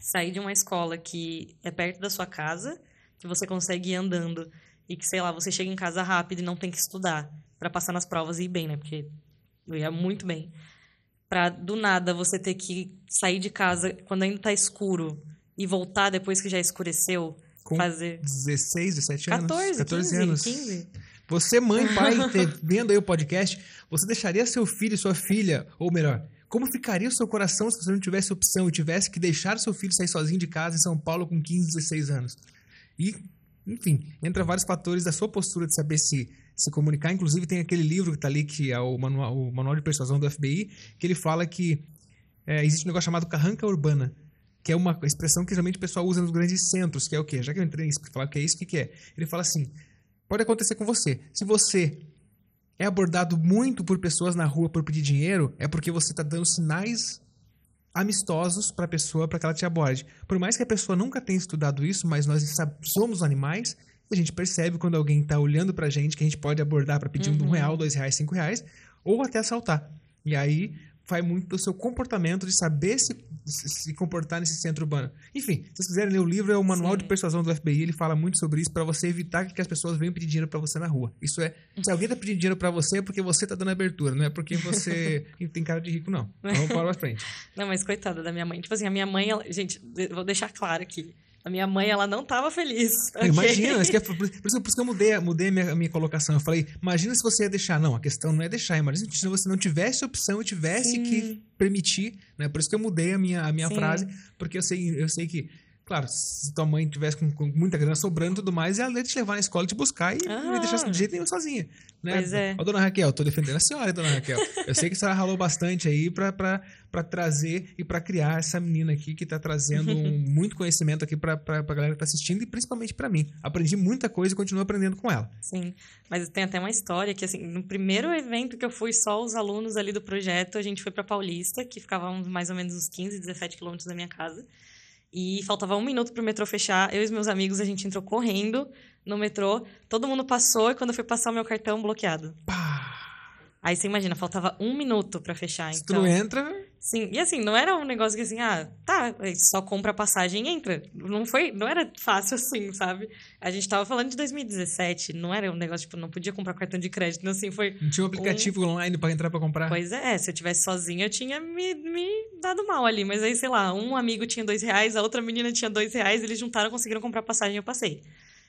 sair de uma escola que é perto da sua casa, que você consegue ir andando e que, sei lá, você chega em casa rápido e não tem que estudar para passar nas provas e ir bem, né? Porque eu ia muito bem. Pra do nada você ter que sair de casa quando ainda tá escuro e voltar depois que já escureceu. Com fazer 16, 17 anos? 14, 14 15, anos. 15. Você, mãe, pai, [LAUGHS] te- vendo aí o podcast, você deixaria seu filho e sua filha, ou melhor, como ficaria o seu coração se você não tivesse opção e tivesse que deixar seu filho sair sozinho de casa em São Paulo com 15, 16 anos? E, enfim, entra vários fatores da sua postura de saber se se comunicar. Inclusive, tem aquele livro que tá ali, que é o manual, o manual de persuasão do FBI, que ele fala que é, existe um negócio chamado carranca urbana, que é uma expressão que geralmente o pessoal usa nos grandes centros, que é o quê? Já que eu entrei nisso falar o que é isso, o que é? Ele fala assim, pode acontecer com você. Se você é abordado muito por pessoas na rua por pedir dinheiro, é porque você está dando sinais amistosos para a pessoa para que ela te aborde. Por mais que a pessoa nunca tenha estudado isso, mas nós somos animais, a gente percebe quando alguém está olhando para a gente que a gente pode abordar para pedir um Uhum. real, dois reais, cinco reais, ou até assaltar. E aí vai muito do seu comportamento de saber se, se comportar nesse centro urbano. Enfim, se vocês quiserem ler o livro, é o Manual Sim. de Persuasão do FBI, ele fala muito sobre isso para você evitar que as pessoas venham pedir dinheiro para você na rua. Isso é, se alguém tá pedindo dinheiro para você é porque você tá dando abertura, não é porque você [LAUGHS] tem cara de rico não. Então, Vamos para frente. Não, mas coitada da minha mãe. Tipo assim, a minha mãe, ela- gente, vou deixar claro aqui. A minha mãe, ela não tava feliz. ok? Imagina, isso que é- por, por isso, por isso que eu mudei, mudei a minha, a minha colocação. Eu falei, imagina se você ia deixar. Não, a questão não é deixar. Imagina se você não tivesse opção e tivesse Sim. que permitir. Né? Por isso que eu mudei a minha, a minha Sim. frase, porque eu sei, eu sei que, claro, se tua mãe tivesse com, com muita grana sobrando e tudo mais, ela ia te levar na escola e te buscar e não ia Ah. deixar de jeito nenhum sozinha. Né? Pois é. Ó, dona Raquel, tô defendendo a senhora, dona Raquel. Eu sei que a senhora ralou bastante aí pra, pra, pra trazer e pra criar essa menina aqui que tá trazendo um- [LAUGHS] muito conhecimento aqui pra, pra, pra galera que tá assistindo e principalmente pra mim. Aprendi muita coisa e continuo aprendendo com ela. Sim, mas tem até uma história que, assim, no primeiro evento que eu fui só os alunos ali do projeto, a gente foi pra Paulista, que ficava mais ou menos uns 15, 17 quilômetros da minha casa. E faltava um minuto pro metrô fechar. Eu e os meus amigos, a gente entrou correndo no metrô. Todo mundo passou e quando eu fui passar o meu cartão, bloqueado. Pá! Aí você imagina, faltava um minuto pra fechar. Se tu Então, não entra, sim. E assim, não era um negócio que assim, ah, tá, só compra a passagem e entra. Não foi, não era fácil assim, sabe? A gente tava falando de 2017, não era um negócio, tipo, não podia comprar cartão de crédito. Então, assim, foi não tinha um aplicativo online pra entrar pra comprar. Pois é, se eu tivesse sozinha, eu tinha me, me dado mal ali. Mas aí, sei lá, um amigo tinha dois reais, a outra menina tinha dois reais, eles juntaram, conseguiram comprar passagem e eu passei.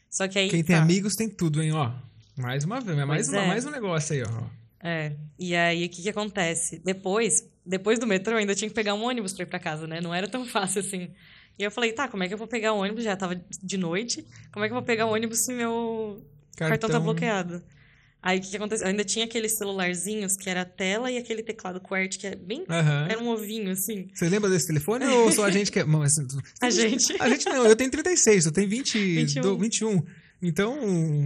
Só que aí. Quem tem tá. amigos tem tudo, hein, ó. Mais uma vez, mais, Pois uma, é. mais um negócio aí, ó. É. E aí, o que que acontece? Depois, depois do metrô, eu ainda tinha que pegar um ônibus pra ir pra casa, né? Não era tão [LAUGHS] fácil assim. E eu falei, tá, como é que eu vou pegar o ônibus? Já tava de noite. Como é que eu vou pegar o ônibus se meu cartão, tá bloqueado? Aí, o que que aconteceu? Eu ainda tinha aqueles celularzinhos que era a tela e aquele teclado QWERTY, que é bem... Aham. Era um ovinho, assim. Você lembra desse telefone [LAUGHS] ou só a gente que é. A gente. A gente não, eu tenho 36, eu tenho 20, 21. do- 21. Então,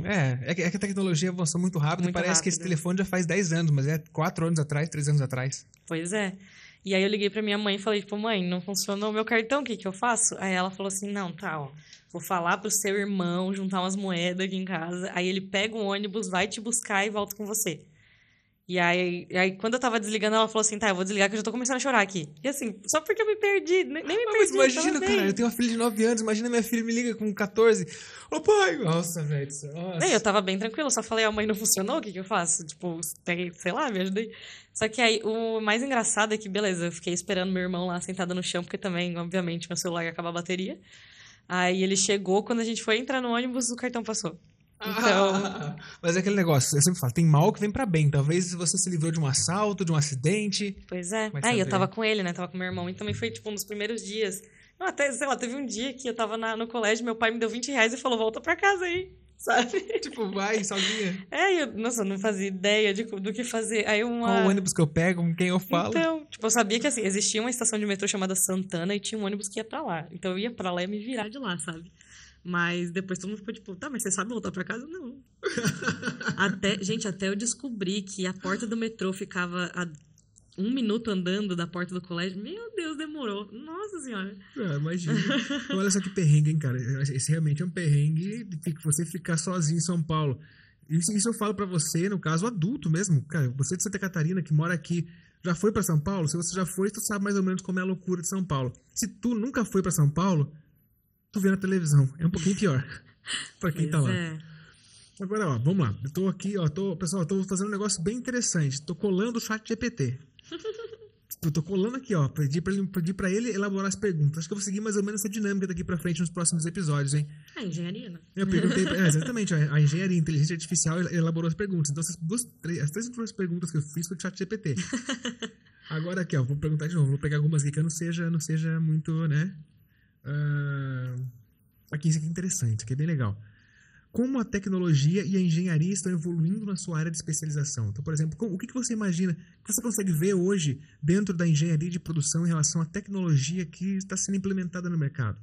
é, é que é que a tecnologia avançou muito rápido e Muito parece que esse rápido. telefone já faz 10 anos, mas é 4 anos atrás, 3 anos atrás. Pois é. E aí eu liguei pra minha mãe e falei, tipo, mãe, não funcionou o meu cartão, o que que eu faço? Aí ela falou assim, não, tá, ó, vou falar pro seu irmão juntar umas moedas aqui em casa, aí ele pega um ônibus, vai te buscar e volta com você. E aí, e aí quando eu tava desligando, ela falou assim, tá, eu vou desligar que eu já tô começando a chorar aqui. E assim, só porque eu me perdi, nem, nem me perdi, mas imagina, cara, eu tenho uma filha de 9 anos, imagina minha filha me liga com 14. Ô pai! Nossa, velho. eu tava bem tranquila, só falei, a mãe não funcionou, o que que eu faço? Tipo, sei lá, me ajudei. Só que aí, o mais engraçado é que, beleza, eu fiquei esperando meu irmão lá sentado no chão, porque também, obviamente, meu celular ia acabar a bateria. Aí ele chegou, quando a gente foi entrar no ônibus, o cartão passou. Então, Ah, [LAUGHS] mas é aquele negócio, eu sempre falo, tem mal que vem pra bem. Talvez você se livrou de um assalto, de um acidente. pois é. Aí eu saber. tava com ele, né? Tava com meu irmão. E também foi, tipo, um dos primeiros dias. Não, até, sei lá, teve um dia que eu tava na- no colégio, meu pai me deu 20 reais e falou, volta pra casa aí, [LAUGHS] sabe? tipo, vai sozinha. É, eu, nossa, eu não fazia ideia de, do que fazer. Aí uma... Qual ônibus que eu pego, com quem eu falo. Então, tipo, eu sabia que assim, existia uma estação de metrô chamada Santana e tinha um ônibus que ia pra lá. Então eu ia pra lá e me virar de lá, sabe? Mas depois todo mundo ficou tipo, tá, mas você sabe voltar pra casa? Não. [LAUGHS] até, gente, até eu descobri que a porta do metrô ficava a um minuto andando da porta do colégio. Meu Deus, demorou. Nossa senhora. Ah, imagina. Então, olha só que perrengue, hein, cara. Esse realmente é um perrengue de que você ficar sozinho em São Paulo. Isso, isso eu falo pra você, no caso adulto mesmo. Cara, você de Santa Catarina que mora aqui, já foi pra São Paulo? Se você já foi, tu sabe mais ou menos como é a loucura de São Paulo. Se tu nunca foi pra São Paulo, tu vê na televisão. É um pouquinho pior. [LAUGHS] pra quem tá Pois lá. é. Agora, ó, vamos lá. Eu tô aqui, ó, tô, pessoal, eu tô fazendo um negócio bem interessante. Tô colando o chat GPT. [LAUGHS] Eu tô colando aqui, ó. Pedi pra, ele, pedi pra ele elaborar as perguntas. Acho que eu vou seguir mais ou menos essa dinâmica daqui pra frente nos próximos episódios, hein? É engenharia, né? Eu perguntei, é, exatamente, a, a engenharia a inteligência artificial elaborou as perguntas. Então, essas duas, três, as três últimas perguntas que eu fiz foi do chat GPT. [LAUGHS] Agora aqui, ó, vou perguntar de novo. Vou pegar algumas aqui que eu não seja, não seja muito, né? Ah, aqui, isso aqui é interessante, isso aqui é bem legal. Como a tecnologia e a engenharia estão evoluindo na sua área de especialização? Então, por exemplo, o que, que você imagina, o que você consegue ver hoje dentro da engenharia de produção em relação à tecnologia que está sendo implementada no mercado?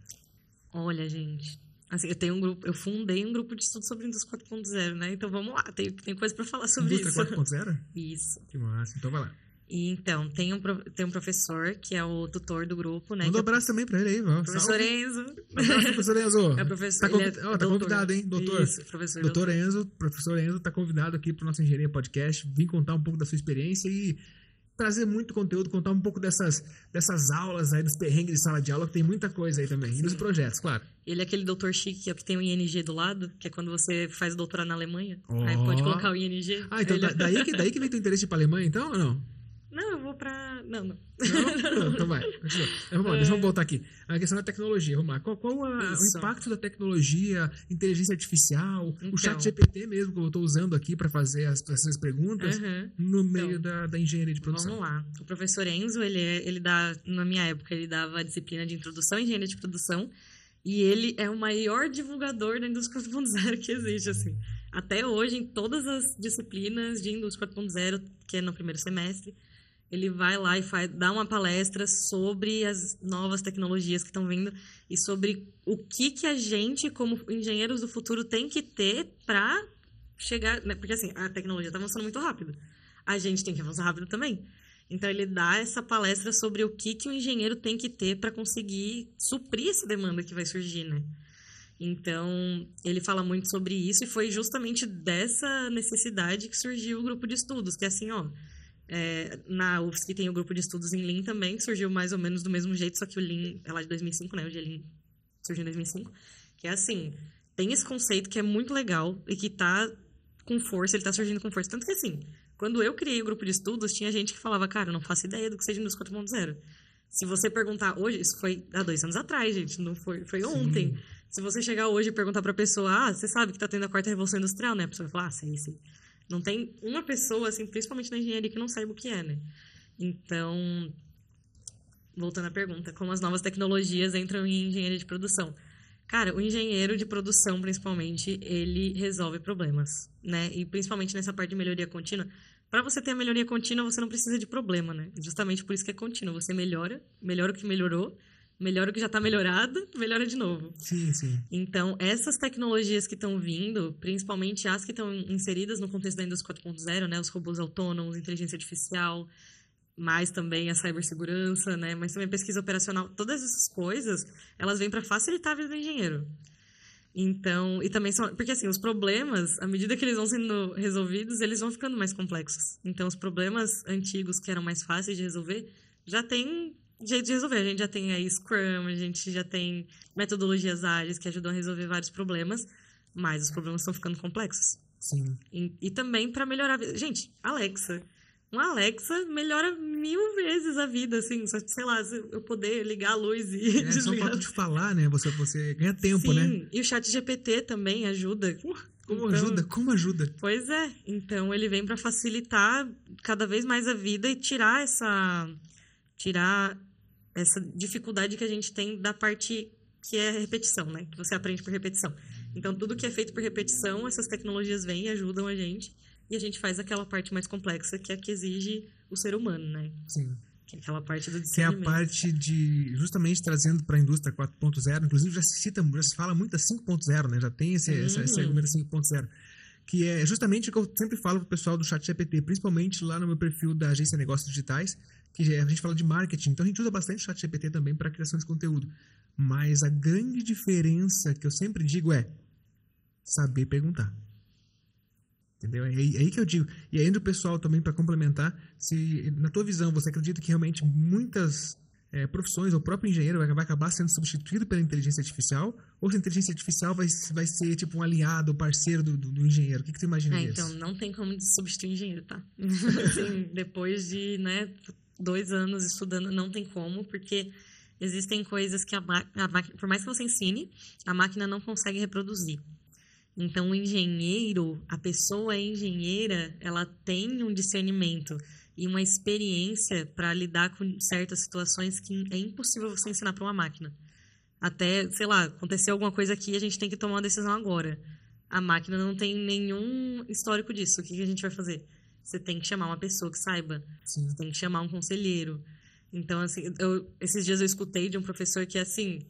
Olha, gente. Assim, eu tenho um grupo, eu fundei um grupo de estudo sobre indústria 4.0, né? Então vamos lá, tem, tem coisa pra falar sobre Indústria isso. 4.0? [LAUGHS] Isso. Que massa, então vai lá. E, então, tem um, tem um professor que é o tutor do grupo, né? Manda um que é abraço também pra ele aí, ó. professor Salve. Enzo. Abraço, professor Enzo. É professor, Tá, convi- é tá doutor. convidado, hein, doutor? Isso, professor Doutor Enzo, professor Enzo tá convidado aqui pro nosso Engenharia Podcast, vir contar um pouco da sua experiência e trazer muito conteúdo, contar um pouco dessas, dessas aulas aí, dos perrengues de sala de aula, que tem muita coisa aí também. E dos projetos, claro. Ele é aquele doutor chique que é tem o ING do lado, que é quando você faz doutorado na Alemanha. Aí Ó. pode colocar o ING. Ah, então Ele- da- daí, que, daí que vem teu interesse pra Alemanha, então, ou não? Não, eu vou pra. Não, não. Não? Não, então vai. Continua. Vamos lá, deixa eu voltar aqui. A questão da tecnologia, vamos lá. Qual, qual a- o impacto da tecnologia, inteligência artificial, o Então. chat GPT mesmo, que eu estou usando aqui para fazer as, essas perguntas, Aham. no meio Então, da, da engenharia de produção? Vamos lá. O professor Enzo, ele, é- ele dá, na minha época, ele dava a disciplina de introdução à engenharia de produção. E ele é o maior divulgador da indústria 4.0 que existe, assim. Até hoje, em todas as disciplinas de indústria 4.0, que é no primeiro semestre, ele vai lá e faz, dá uma palestra sobre as novas tecnologias que estão vindo e sobre o que, que a gente, como engenheiros do futuro, tem que ter para chegar. né? Porque assim, a tecnologia está avançando muito rápido. A gente tem que avançar rápido também. Então ele dá essa palestra sobre o que, que o engenheiro tem que ter para conseguir suprir essa demanda que vai surgir, né? Então, ele fala muito sobre isso e foi justamente dessa necessidade que surgiu o grupo de estudos, que é assim, ó, é, na UFSC tem o grupo de estudos em Lean também, que surgiu mais ou menos do mesmo jeito, só que o Lean é lá de 2005, né? O Lean surgiu em 2005, que é assim, tem esse conceito que é muito legal e que tá com força, ele tá surgindo com força. Tanto que assim, quando eu criei o grupo de estudos, tinha gente que falava, cara, eu não faço ideia do que seja indústria 4.0. Se você perguntar hoje, isso foi há dois anos atrás, gente, não foi, foi ontem. Se você chegar hoje e perguntar pra pessoa, ah, você sabe que tá tendo a quarta revolução industrial, né? A pessoa vai falar, ah, sei, sei. Não tem uma pessoa, assim, principalmente na engenharia, que não saiba o que é, né? Então, voltando à pergunta, como as novas tecnologias entram em engenharia de produção? Cara, o engenheiro de produção, principalmente, ele resolve problemas, né? E principalmente nessa parte de melhoria contínua. Para você ter a melhoria contínua, você não precisa de problema, né? Justamente por isso que é contínuo. Você melhora, melhora o que melhorou, melhora o que já está melhorado, melhora de novo. Sim, sim. Então, essas tecnologias que estão vindo, principalmente as que estão inseridas no contexto da indústria 4.0, né, os robôs autônomos, inteligência artificial, mais também a cibersegurança, né, mas também a pesquisa operacional, todas essas coisas, elas vêm para facilitar a vida do engenheiro. Então, e também são, porque assim, os problemas, à medida que eles vão sendo resolvidos, eles vão ficando mais complexos. Então, os problemas antigos que eram mais fáceis de resolver, já tem jeito de resolver. A gente já tem aí Scrum, a gente já tem metodologias ágeis que ajudam a resolver vários problemas, mas os problemas estão ficando complexos. Sim. E, e também para melhorar a vida. Gente, Alexa. Uma Alexa melhora mil vezes a vida, assim. Só, sei lá, se eu poder ligar a luz e É, só fato de falar, né? Você, você ganha tempo, Sim, né? e o chat GPT também ajuda. Como Então- ajuda? Como ajuda? Pois é. Então ele vem para facilitar cada vez mais a vida e tirar essa tirar essa dificuldade que a gente tem da parte que é a repetição, né? Que você aprende por repetição. Então tudo que é feito por repetição, essas tecnologias vêm e ajudam a gente e a gente faz aquela parte mais complexa que é a que exige o ser humano, né? Sim. Que é aquela parte do Que é a parte de, justamente trazendo para a indústria 4.0, inclusive já se cita, já se fala muito da 5.0, né? Já tem esse, esse, esse Uhum. argumento 5.0. Que é justamente o que eu sempre falo pro pessoal do chat GPT, principalmente lá no meu perfil da agência Negócios Digitais, que a gente fala de marketing. Então a gente usa bastante o chat GPT também para criação de conteúdo. Mas a grande diferença que eu sempre digo é saber perguntar. Entendeu? É aí, é que eu digo. E ainda o pessoal também, para complementar, se na tua visão você acredita que realmente muitas é, profissões, o próprio engenheiro vai, vai acabar sendo substituído pela inteligência artificial, ou se a inteligência artificial vai, vai ser tipo um aliado, parceiro do, do, do engenheiro? O que, que tu imagina É, disso? então, não tem como substituir engenheiro, tá? [LAUGHS] Assim, depois de, né, dois anos estudando, não tem como, porque existem coisas que a, a máquina, por mais que você ensine, a máquina não consegue reproduzir. Então, o engenheiro, a pessoa engenheira, ela tem um discernimento e uma experiência para lidar com certas situações que é impossível você ensinar para uma máquina. Até, sei lá, aconteceu alguma coisa aqui a gente tem que tomar uma decisão agora. A máquina não tem nenhum histórico disso. O que a gente vai fazer? Você tem que chamar uma pessoa que saiba. Sim. Você tem que chamar um conselheiro. Então, assim, eu, esses dias eu escutei de um professor que, assim,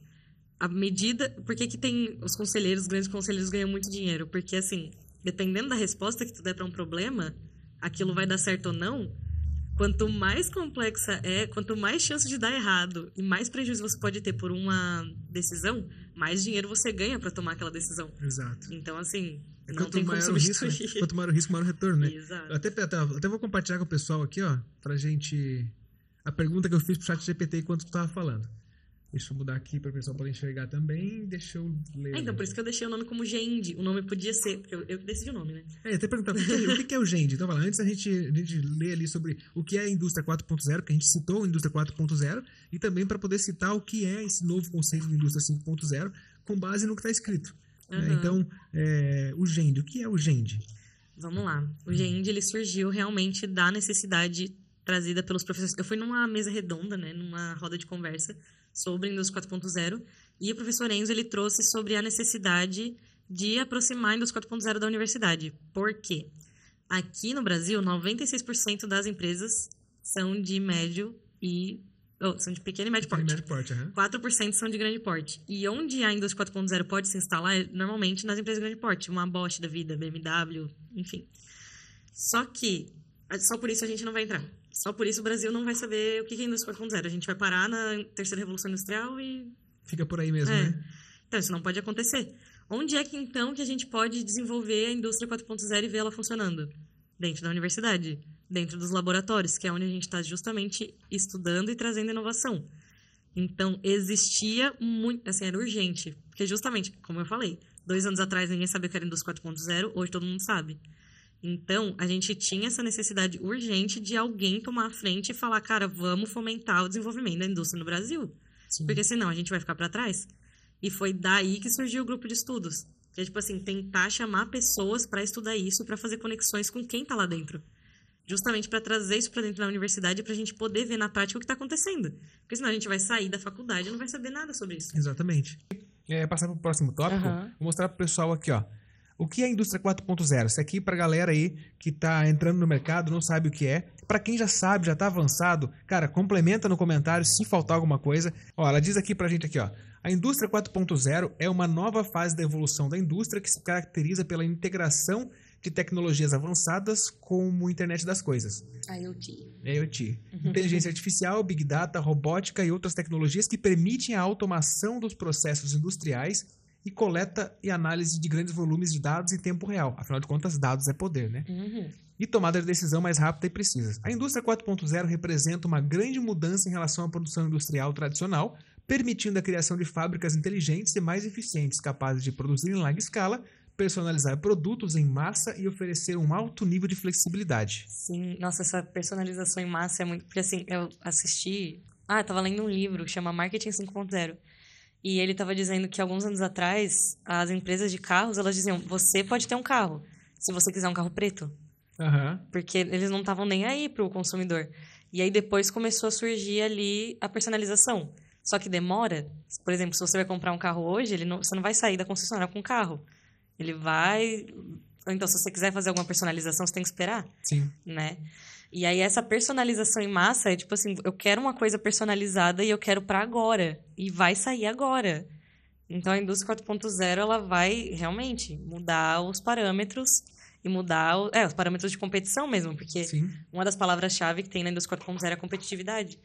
a medida. Por que, que tem os conselheiros, os grandes conselheiros ganham muito dinheiro? Porque, assim, dependendo da resposta que tu der para um problema, aquilo vai dar certo ou não. Quanto mais complexa é, quanto mais chance de dar errado e mais prejuízo você pode ter por uma decisão, mais dinheiro você ganha para tomar aquela decisão. Exato. Então, assim, É não quanto como maior o risco, né? quanto maior o risco, maior o retorno, né? Exato. Até, até, até vou compartilhar com o pessoal aqui, ó, pra gente. A pergunta que eu fiz pro chat GPT enquanto tu tava falando. Deixa eu mudar aqui para o pessoal poder enxergar também. Deixa eu ler. É, então, por isso que eu deixei o nome como Gendi. O nome podia ser, porque eu, eu decidi o nome, né? É, até perguntar, o que é, o que é o GEND? Então, vai lá, antes a gente, a gente lê ali sobre o que é a indústria 4.0, que a gente citou a indústria 4.0, e também para poder citar o que é esse novo conceito de indústria 5.0, com base no que está escrito. Né? Aham. Então, é, o GEND, o que é o GEND? Vamos lá. O Gendi, ele surgiu realmente da necessidade trazida pelos professores. Eu fui numa mesa redonda, né, numa roda de conversa sobre indústria 4.0, e o professor Enzo, ele trouxe sobre a necessidade de aproximar a indústria 4.0 da universidade. Por quê? Aqui no Brasil, 96% das empresas são de médio e... oh, são de pequeno e médio porte. Médio porte, aham. 4% são de grande porte. E onde a indústria 4.0 pode se instalar é normalmente nas empresas de grande porte, uma Bosch da vida, BMW, enfim. Só que, só por isso a gente não vai entrar. Só por isso o Brasil não vai saber o que é indústria 4.0. A gente vai parar na terceira revolução industrial e. Fica por aí mesmo, É. né? Então, isso não pode acontecer. Onde é que então que a gente pode desenvolver a indústria 4.0 e ver ela funcionando? Dentro da universidade, dentro dos laboratórios, que é onde a gente está justamente estudando e trazendo inovação. Então, existia muito, assim, era urgente. Porque justamente, como eu falei, dois anos atrás ninguém sabia o que era indústria 4.0, hoje todo mundo sabe. Então, a gente tinha essa necessidade urgente de alguém tomar a frente e falar, cara, vamos fomentar o desenvolvimento da indústria no Brasil. Sim. Porque senão a gente vai ficar para trás. E foi daí que surgiu o grupo de estudos. Que é tipo assim, tentar chamar pessoas para estudar isso, para fazer conexões com quem tá lá dentro. Justamente para trazer isso para dentro da universidade pra gente poder ver na prática o que tá acontecendo. Porque senão a gente vai sair da faculdade e não vai saber nada sobre isso. Exatamente. É, passar para o próximo tópico, Aham. vou mostrar para o pessoal aqui, ó. O que é a indústria 4.0? Isso aqui para galera aí que tá entrando no mercado, não sabe o que é. Para quem já sabe, já tá avançado, cara, complementa no comentário se faltar alguma coisa. Ó, ela diz aqui pra gente aqui, ó. A indústria 4.0 é uma nova fase da evolução da indústria que se caracteriza pela integração de tecnologias avançadas como internet das coisas. IoT. IoT. Inteligência artificial, Big Data, robótica e outras tecnologias que permitem a automação dos processos industriais e coleta e análise de grandes volumes de dados em tempo real. Afinal de contas, dados é poder, né? Uhum. E tomada de decisão mais rápida e precisa. A indústria 4.0 representa uma grande mudança em relação à produção industrial tradicional, permitindo a criação de fábricas inteligentes e mais eficientes, capazes de produzir em larga escala, personalizar produtos em massa e oferecer um alto nível de flexibilidade. Sim, nossa, essa personalização em massa é muito. Porque assim, eu assisti. Ah, eu tava lendo um livro que chama Marketing 5.0. E ele tava dizendo que alguns anos atrás, as empresas de carros, elas diziam: você pode ter um carro, se você quiser um carro preto. Aham. Porque eles não estavam nem aí pro consumidor. E aí depois começou a surgir ali a personalização. Só que demora. Por exemplo, se você vai comprar um carro hoje, ele não, você não vai sair da concessionária com o carro. Ele vai. Ou então, se você quiser fazer alguma personalização, você tem que esperar Sim. né? E aí essa personalização em massa é tipo assim, eu quero uma coisa personalizada e eu quero pra agora e vai sair agora. Então a indústria 4.0 ela vai realmente mudar os parâmetros e mudar o- é, os parâmetros de competição mesmo, porque Sim. uma das palavras-chave que tem na indústria 4.0 é a competitividade.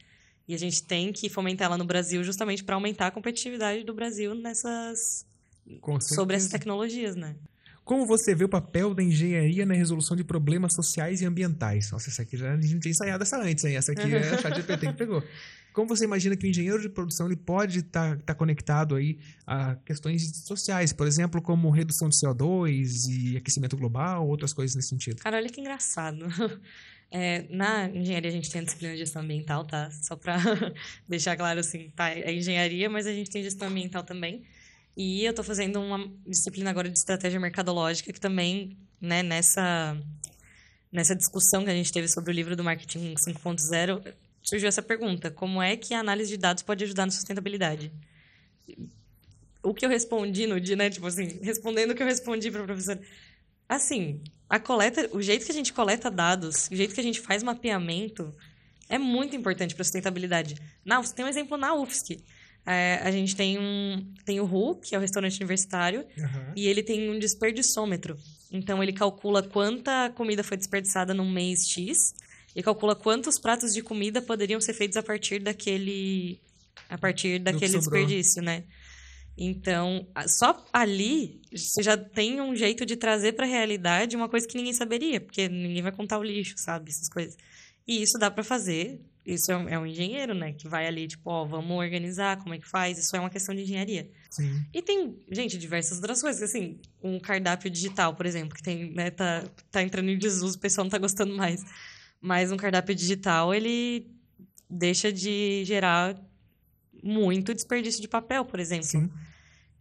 E a gente tem que fomentar ela no Brasil justamente para aumentar a competitividade do Brasil nessas sobre essas tecnologias, né? Como você vê o papel da engenharia na resolução de problemas sociais e ambientais? Nossa, essa aqui já a gente tinha ensaiado essa antes, hein? Essa aqui é a ChatGPT que [LAUGHS] pegou. Como você imagina que o engenheiro de produção ele pode estar tá, tá conectado aí a questões sociais, por exemplo, como redução de CO2 e aquecimento global, outras coisas nesse sentido? Cara, olha que engraçado. [LAUGHS] É, na engenharia a gente tem a disciplina de gestão ambiental, tá? Só para [LAUGHS] deixar claro assim, tá? É engenharia, mas a gente tem gestão ambiental também. E eu estou fazendo uma disciplina agora de estratégia mercadológica que também, né, nessa nessa discussão que a gente teve sobre o livro do marketing 5.0, surgiu essa pergunta: como é que a análise de dados pode ajudar na sustentabilidade? O que eu respondi no dia, né, tipo assim, respondendo o que eu respondi para a professora, assim, a coleta, o jeito que a gente coleta dados, o jeito que a gente faz mapeamento é muito importante para a sustentabilidade. Na, tem um exemplo na UFSC. É, a gente tem um tem o RU, que é o restaurante universitário, uhum. e ele tem um desperdiçômetro. Então ele calcula quanta comida foi desperdiçada num mês X e calcula quantos pratos de comida poderiam ser feitos a partir daquele a partir daquele desperdício, né? Então, só ali você já tem um jeito de trazer para a realidade uma coisa que ninguém saberia, porque ninguém vai contar o lixo, sabe? Essas coisas. E isso dá para fazer isso é um, é um, engenheiro, né? Que vai ali, tipo, ó, vamos organizar, como é que faz? Isso é uma questão de engenharia. Sim. E tem, gente, diversas outras coisas. Assim, um cardápio digital, por exemplo, que tem, né, tá, tá entrando em desuso, o pessoal não tá gostando mais. Mas um cardápio digital, ele deixa de gerar muito desperdício de papel, por exemplo. Sim.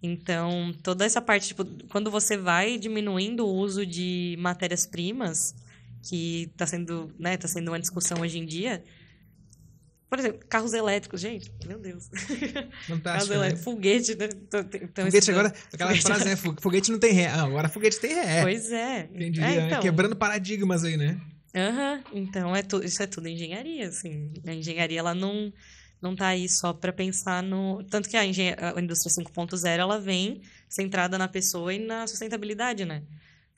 Então, toda essa parte, tipo, quando você vai diminuindo o uso de matérias-primas, que está sendo, né, tá sendo uma discussão hoje em dia, por exemplo, carros elétricos, gente, meu Deus. Fantástico. Né? Foguete, né? foguete agora, aquela foguete. frase, né? Foguete não tem ré. Ah, agora foguete tem ré. Pois é. Diria, é, né? então... Quebrando paradigmas aí, né? Aham, uhum. então é tu, isso é tudo engenharia, assim. A engenharia, ela não, não tá aí só para pensar no... Tanto que a, a indústria 5.0, ela vem centrada na pessoa e na sustentabilidade, né?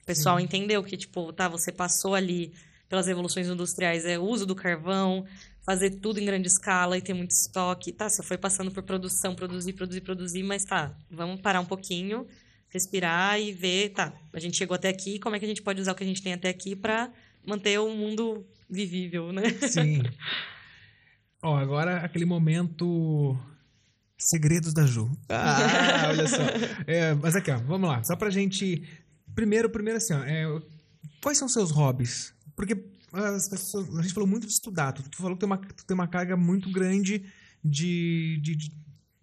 O pessoal entendeu que, tipo, tá, você passou ali pelas revoluções industriais, é o uso do carvão, fazer tudo em grande escala e ter muito estoque. Tá, você foi passando por produção, produzir, produzir, produzir, mas tá, vamos parar um pouquinho, respirar e ver, tá, a gente chegou até aqui, como é que a gente pode usar o que a gente tem até aqui para manter o mundo vivível, né? Sim. [LAUGHS] Ó, agora aquele momento segredos da Ju. Ah, [LAUGHS] olha só. É, mas aqui, ó, vamos lá. Só pra gente primeiro, primeiro assim, ó, é, quais são seus hobbies? Porque as pessoas, a gente falou muito de estudar, tu, tu falou que tem uma, tu tem uma carga muito grande de, de, de,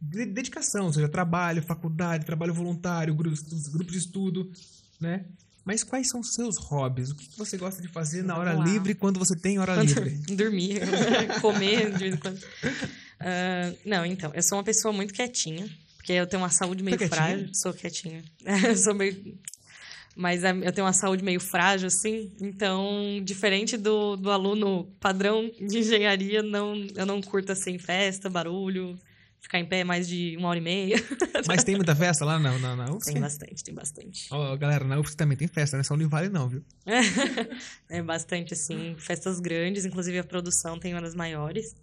de dedicação, ou seja, trabalho, faculdade, trabalho voluntário, grupos, grupos de estudo, né? Mas quais são os seus hobbies? O que você gosta de fazer na hora Uau. livre quando você tem hora quando livre? [LAUGHS] Dormir, [LAUGHS] comer de vez em quando. Uh, não, então, eu sou uma pessoa muito quietinha, porque eu tenho uma saúde meio frágil. Sou quietinha. eu [LAUGHS] sou meio mas eu tenho uma saúde meio frágil, assim, então, diferente do, do aluno padrão de engenharia, não, eu não curto, assim, festa, barulho, ficar em pé mais de uma hora e meia. [LAUGHS] Mas tem muita festa lá na, na, na UFSC? Tem bastante, tem bastante. Oh, galera, na UFSC também tem festa, não é só no Vale não, viu? [LAUGHS] é bastante, assim, festas grandes, inclusive a produção tem uma das maiores,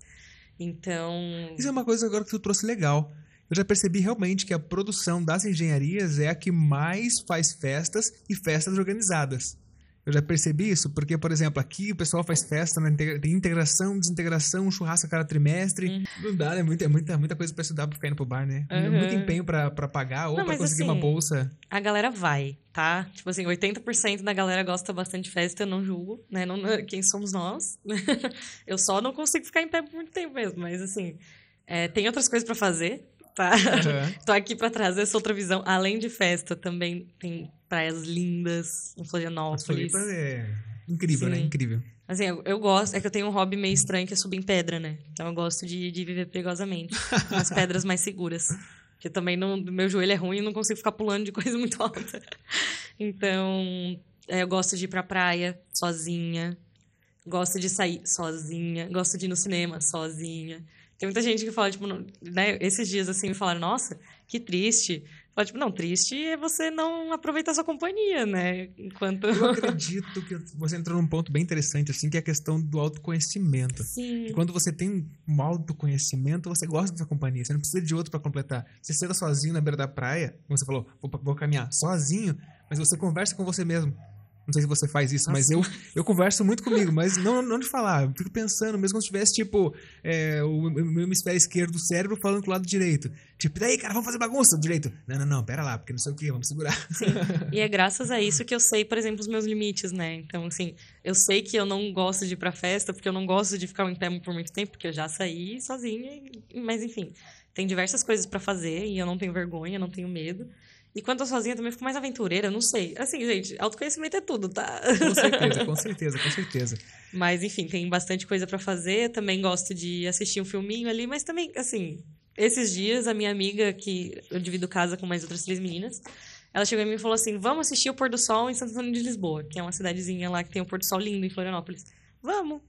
então... Isso é uma coisa agora que tu trouxe legal eu já percebi realmente que a produção das engenharias é a que mais faz festas e festas organizadas. Eu já percebi isso, porque, por exemplo, aqui o pessoal faz festa, né? tem integração, desintegração, churrasco a cada trimestre. Uhum. Não dá, né? Muita, muita, muita coisa pra estudar pra ficar indo pro bar, né? Uhum. Muito empenho pra, pra pagar ou Não, pra conseguir assim, uma bolsa. A galera vai, tá? Tipo assim, 80% da galera gosta bastante de festa, eu não julgo, né? Não, quem somos nós? [LAUGHS] eu só não consigo ficar em pé por muito tempo mesmo, mas assim, é, tem outras coisas para fazer, tá? Uhum. [LAUGHS] Tô aqui para trazer essa outra visão. Além de festa, também tem praias lindas em Florianópolis. Floripa é incrível, né? Sim. né? Incrível. Assim, eu, eu, gosto, é que eu tenho um hobby meio estranho que é subir em pedra, né? Então eu gosto de, de viver perigosamente. nas pedras mais seguras. Porque também não, meu joelho é ruim e não consigo ficar pulando de coisa muito alta. Então, é, eu gosto de ir pra praia sozinha. Gosto de sair sozinha. Gosto de ir no cinema sozinha. Tem muita gente que fala, tipo, né, esses dias assim, me falaram, nossa, que triste. Fala, tipo, não, triste é você não aproveitar sua companhia, né? Enquanto. Eu [LAUGHS] acredito que você entrou num ponto bem interessante, assim, que é a questão do autoconhecimento. Sim. E quando você tem um autoconhecimento, você gosta da sua companhia, você não precisa de outro para completar. Você senta sozinho na beira da praia, como você falou, vou, vou caminhar sozinho, mas você conversa com você mesmo. Não sei se você faz isso, mas Nossa. eu, eu converso muito comigo, mas não, não de falar. Eu fico pensando, mesmo se tivesse, tipo, é, o, o meu hemisfério esquerdo do cérebro falando com o lado direito. Tipo, daí, cara, vamos fazer bagunça? O direito. Não, não, não, pera lá, porque não sei o que, vamos segurar. E é graças a isso que eu sei, por exemplo, os meus limites, né? Então, assim, eu sei que eu não gosto de ir pra festa, porque eu não gosto de ficar em pé por muito tempo, porque eu já saí sozinha, mas enfim, tem diversas coisas pra fazer e eu não tenho vergonha, não tenho medo. E quando eu tô sozinha também fico mais aventureira, eu não sei. Assim, gente, autoconhecimento é tudo, tá? Com certeza, [LAUGHS] com certeza, com certeza. Mas enfim, tem bastante coisa pra fazer. Também gosto de assistir um filminho ali, mas também, assim, esses dias a minha amiga, que eu divido casa com mais outras três meninas, ela chegou em mim e falou assim: Vamos assistir o pôr do sol em Santo Antônio de Lisboa, que é uma cidadezinha lá que tem um pôr do sol lindo em Florianópolis. Vamos!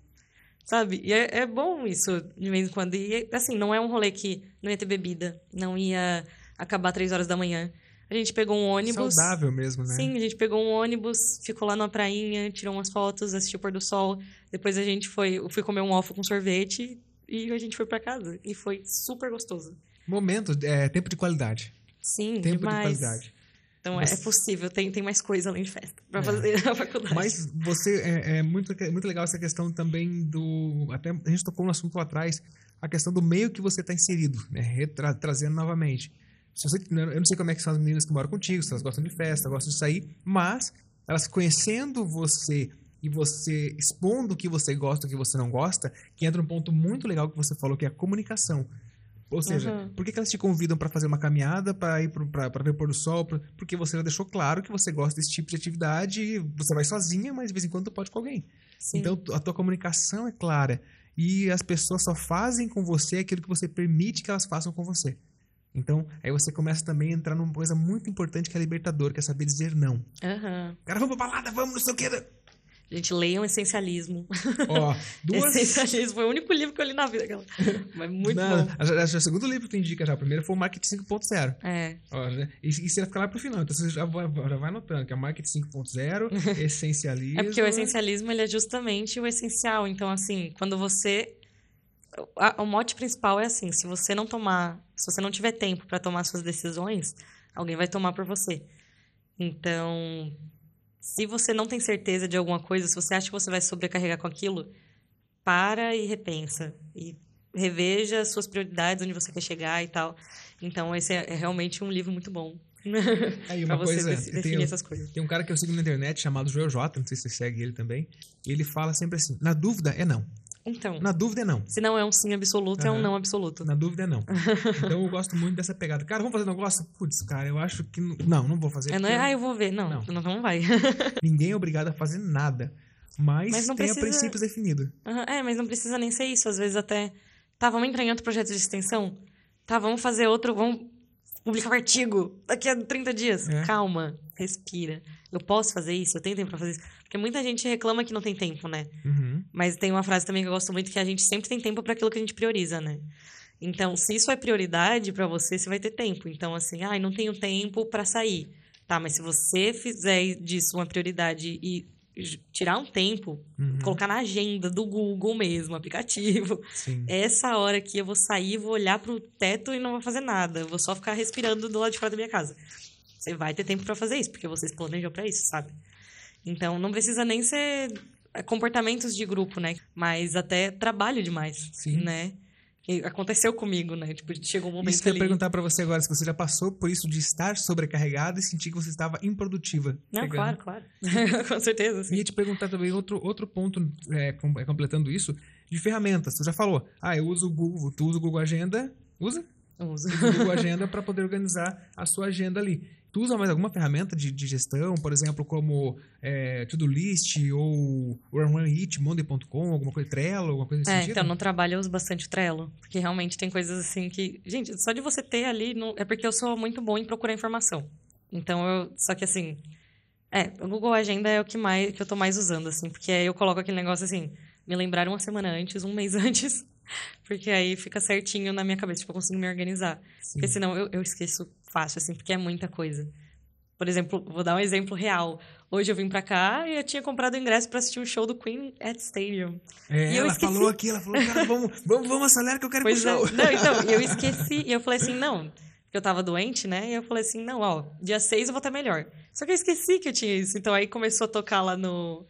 Sabe? E é, é bom isso de vez em quando. E assim, não é um rolê que não ia ter bebida, não ia acabar três horas da manhã. A gente pegou um ônibus. Saudável mesmo, né? Sim, a gente pegou um ônibus, ficou lá na prainha, tirou umas fotos, assistiu o pôr do sol. Depois a gente foi, eu fui comer um waffle com sorvete e a gente foi pra casa. E foi super gostoso. Momento, é, tempo de qualidade. Sim, Tempo demais. de qualidade. Então Mas- é possível, tem, tem mais coisa além de festa pra É. fazer na faculdade. Mas você é, é muito, muito legal essa questão também do. Até a gente tocou no assunto lá atrás, a questão do meio que você está inserido, né? Trazendo novamente. Você, eu não sei como é que são as meninas que moram contigo, se elas gostam de festa, gostam de sair, mas elas conhecendo você e você expondo o que você gosta, o que você não gosta, que entra um ponto muito legal que você falou, que é a comunicação. Ou seja, Uhum. por que, que elas te convidam para fazer uma caminhada, para ir para ver o pôr do sol? pra- porque você já deixou claro que você gosta desse tipo de atividade, e você vai sozinha, mas de vez em quando pode com alguém. Sim. Então a tua comunicação é clara. E as pessoas só fazem com você aquilo que você permite que elas façam com você. Então, aí você começa também a entrar numa coisa muito importante que é libertador, que é saber dizer não. Aham. Cara, vamos pra balada, vamos, não sei o que. Gente, leiam Essencialismo. Ó, [LAUGHS] duas. Essencialismo foi o único livro que eu li na vida. Mas muito Não, bom. já é o segundo livro que tu indica já. O primeiro foi o Marketing 5.0. É. Ó, né? E, e você vai ficar lá pro final. Então você já vai, já vai anotando que é Marketing [LAUGHS] 5.0, Essencialismo. É porque o essencialismo ele é justamente o essencial. Então, assim, quando você. A- o mote principal é assim: se você não tomar. Se você não tiver tempo para tomar suas decisões, alguém vai tomar por você. Então, se você não tem certeza de alguma coisa, se você acha que você vai sobrecarregar com aquilo, para e repensa. E reveja as suas prioridades, onde você quer chegar e tal. Então, esse é, é realmente um livro muito bom. [LAUGHS] Aí pra uma coisa, deci- tem, definir essas coisas. tem um cara que eu sigo na internet chamado Joel J, não sei se você segue ele também. E ele fala sempre assim: na dúvida é não. Então, Na dúvida é não. se não é um sim absoluto, é um não absoluto. Na dúvida é não. [LAUGHS] Então eu gosto muito dessa pegada. Cara, vamos fazer um negócio? Putz, cara, eu acho que. Não, não, vou fazer. É, não é, porque ah, eu vou ver. Não, Não. não, não vai. [LAUGHS] Ninguém é obrigado a fazer nada. Mas, Mas não tenha precisa- princípios definidos. Aham, É, mas não precisa nem ser isso. Às vezes até. Tá, vamos entrar em outro projeto de extensão? Tá, vamos fazer outro. Vamos publicar um artigo daqui a 30 dias. É. Calma, respira. Eu posso fazer isso? Eu tenho tempo pra fazer isso? Porque muita gente reclama que não tem tempo, né? Uhum. Mas tem uma frase também que eu gosto muito que a gente sempre tem tempo para aquilo que a gente prioriza, né? Então, se isso é prioridade para você, você vai ter tempo. Então, assim, ai, não tenho tempo para sair. Tá, mas se você fizer disso uma prioridade e tirar um tempo, Uhum. colocar na agenda do Google mesmo, aplicativo, Sim. [LAUGHS] essa hora aqui eu vou sair, vou olhar pro teto e não vou fazer nada. Eu vou só ficar respirando do lado de fora da minha casa. Você vai ter tempo para fazer isso, porque você se planejou para isso, sabe? Então, não precisa nem ser é, comportamentos de grupo, né? Mas até trabalho demais, Sim. né? Que aconteceu comigo, né? Tipo, chegou um momento Isso que eu ia perguntar pra você agora, se você já passou por isso de estar sobrecarregado e sentir que você estava improdutiva. Não, Pegando. claro, claro. [LAUGHS] Com certeza, E sim. ia te perguntar também outro, outro ponto, é, é, completando isso, de ferramentas. Tu já falou, ah, eu uso o Google, tu usa o Google Agenda, usa? Usa o Google [LAUGHS] Agenda para poder organizar a sua agenda ali. Tu usa mais alguma ferramenta de, de gestão, por exemplo, como é, To-Do List ou It, Monday.com, alguma coisa, Trello, alguma coisa nesse É, sentido? então no trabalho eu uso bastante o Trello. Porque realmente tem coisas assim que. Gente, só de você ter ali. não- É porque eu sou muito boa em procurar informação. Então eu. Só que assim. É, o Google Agenda é o que, mais, que eu tô mais usando, assim. Porque aí eu coloco aquele negócio assim. Me lembrar uma semana antes, um mês [LAUGHS] antes. Porque aí fica certinho na minha cabeça. Tipo, eu consigo me organizar. Sim. Porque senão eu, eu esqueço fácil, assim, porque é muita coisa. Por exemplo, vou dar um exemplo real. Hoje eu vim pra cá e eu tinha comprado o ingresso pra assistir um show do Queen at Stadium. É, E eu ela esqueci. falou aqui, ela falou, cara, vamos, [LAUGHS] vamos, vamos acelerar que eu quero ir Pois pro é. show. Não, então, eu [LAUGHS] esqueci. E eu falei assim, não, porque eu tava doente, né? E eu falei assim, não, ó, dia 6 eu vou estar melhor. Só que eu esqueci que eu tinha isso. Então aí começou a tocar lá no,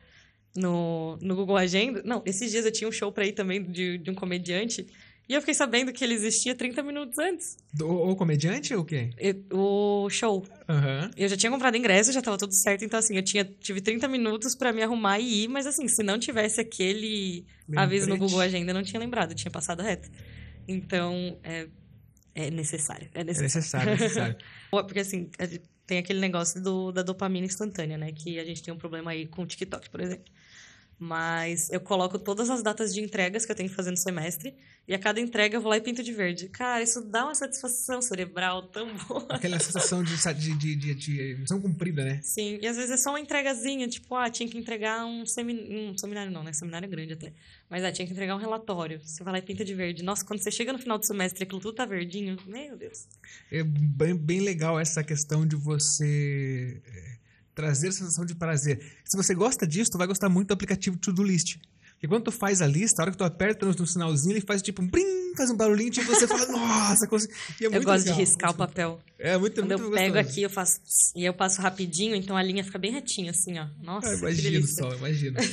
no, no Google Agenda. Não, esses dias eu tinha um show pra ir também de, de um comediante. E eu fiquei sabendo que ele existia 30 minutos antes. Do, o comediante ou o quê? O show. Aham. Eu já tinha comprado ingresso, já tava tudo certo. Então, assim, eu tinha, tive 30 minutos pra me arrumar e ir. Mas, assim, se não tivesse aquele aviso no. Google Agenda, eu não tinha lembrado. Eu tinha passado reto. Então, é, é necessário. É É necessário. necessário, é necessário. [LAUGHS] Porque, assim, gente tem aquele negócio do, da dopamina instantânea, né? Que a gente tem um problema aí com o TikTok, por exemplo. Mas eu coloco todas as datas de entregas que eu tenho que fazer no semestre. E a cada entrega eu vou lá e pinto de verde. Cara, isso dá uma satisfação cerebral tão boa. Aquela [LAUGHS] sensação de, de, de, de, missão cumprida, né? Sim, e às vezes é só uma entregazinha, tipo, ah, tinha que entregar um, um seminário, não, né? Seminário é grande até. Mas, ah, tinha que entregar um relatório. Você vai lá e pinta de verde. Nossa, quando você chega no final do semestre e aquilo tudo tá verdinho, meu Deus. É bem, bem legal essa questão de você é, trazer a sensação de prazer. Se você gosta disso, tu vai gostar muito do aplicativo To-Do List. Porque quando tu faz a lista, a hora que tu aperta no, no sinalzinho, ele faz tipo um brim, faz um barulhinho, tipo, você fala, [LAUGHS] nossa, consegui. É eu gosto legal. de riscar o papel. É muito, Quando muito eu pego gostoso. aqui, eu faço... E eu passo rapidinho, então a linha fica bem retinha, assim, ó. Nossa, Ah, imagino delícia. só, imagino. [LAUGHS]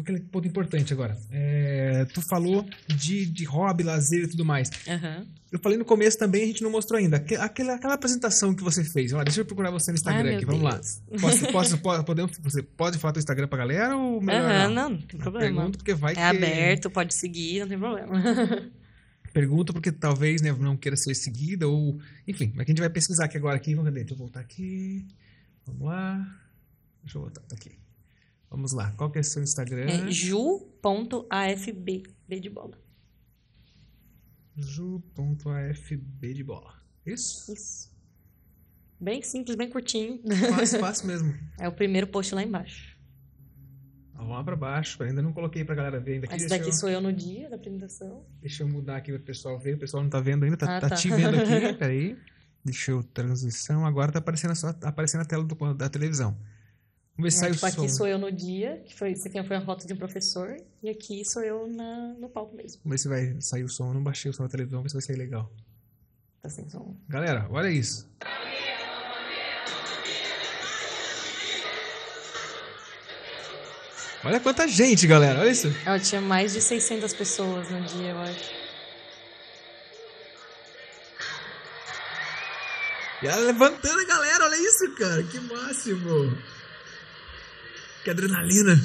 Aquele ponto importante agora. É, tu falou de, de hobby, lazer e tudo mais. Aham. Eu falei no começo também, a gente não mostrou ainda. Aque- Aquela, aquela apresentação que você fez. Olha, deixa eu procurar você no Instagram aqui. Vamos lá. Deus. Posso, [LAUGHS] posso, po- podemos, você pode falar teu Instagram pra galera ou melhor Aham, não? não, tem problema. Pergunto porque vai É que... aberto, pode seguir, não tem problema. [LAUGHS] Pergunto porque talvez né, não queira ser seguida ou... Enfim, mas a gente vai pesquisar aqui agora. Aqui. Vamos ver, Deixa eu voltar aqui. Vamos lá. Deixa eu voltar. Tá aqui. Vamos lá. Qual que é o seu Instagram? É ju.afb, B de bola. ju.afb de bola. Isso? Isso. Bem simples, bem curtinho. Fácil, [LAUGHS] fácil mesmo. É o primeiro post lá embaixo. Vamos lá pra baixo. Ainda não coloquei pra galera ver ainda aqui. Esse daqui eu, sou eu no dia da apresentação. deixa eu mudar aqui pro pessoal ver. O pessoal não tá vendo ainda. Tá, Ah, tá tá. te vendo aqui. [LAUGHS] Peraí. Deixa eu... Transição. Agora tá aparecendo, a sua- tá aparecendo a tela do- da televisão. Vamos ver se É, sai tipo, o aqui som. sou eu no dia, que foi, isso aqui foi a foto de um professor, e aqui sou eu na, no palco mesmo. Vamos ver se vai sair o som. Eu não baixei o som da televisão. Vamos ver se vai sair legal. Tá sem som. Galera, olha isso. Olha quanta gente, galera. Olha isso. Ela tinha mais de 600 pessoas no dia, eu acho. E ela levantando a galera, olha isso, cara. Que máximo. Que adrenalina.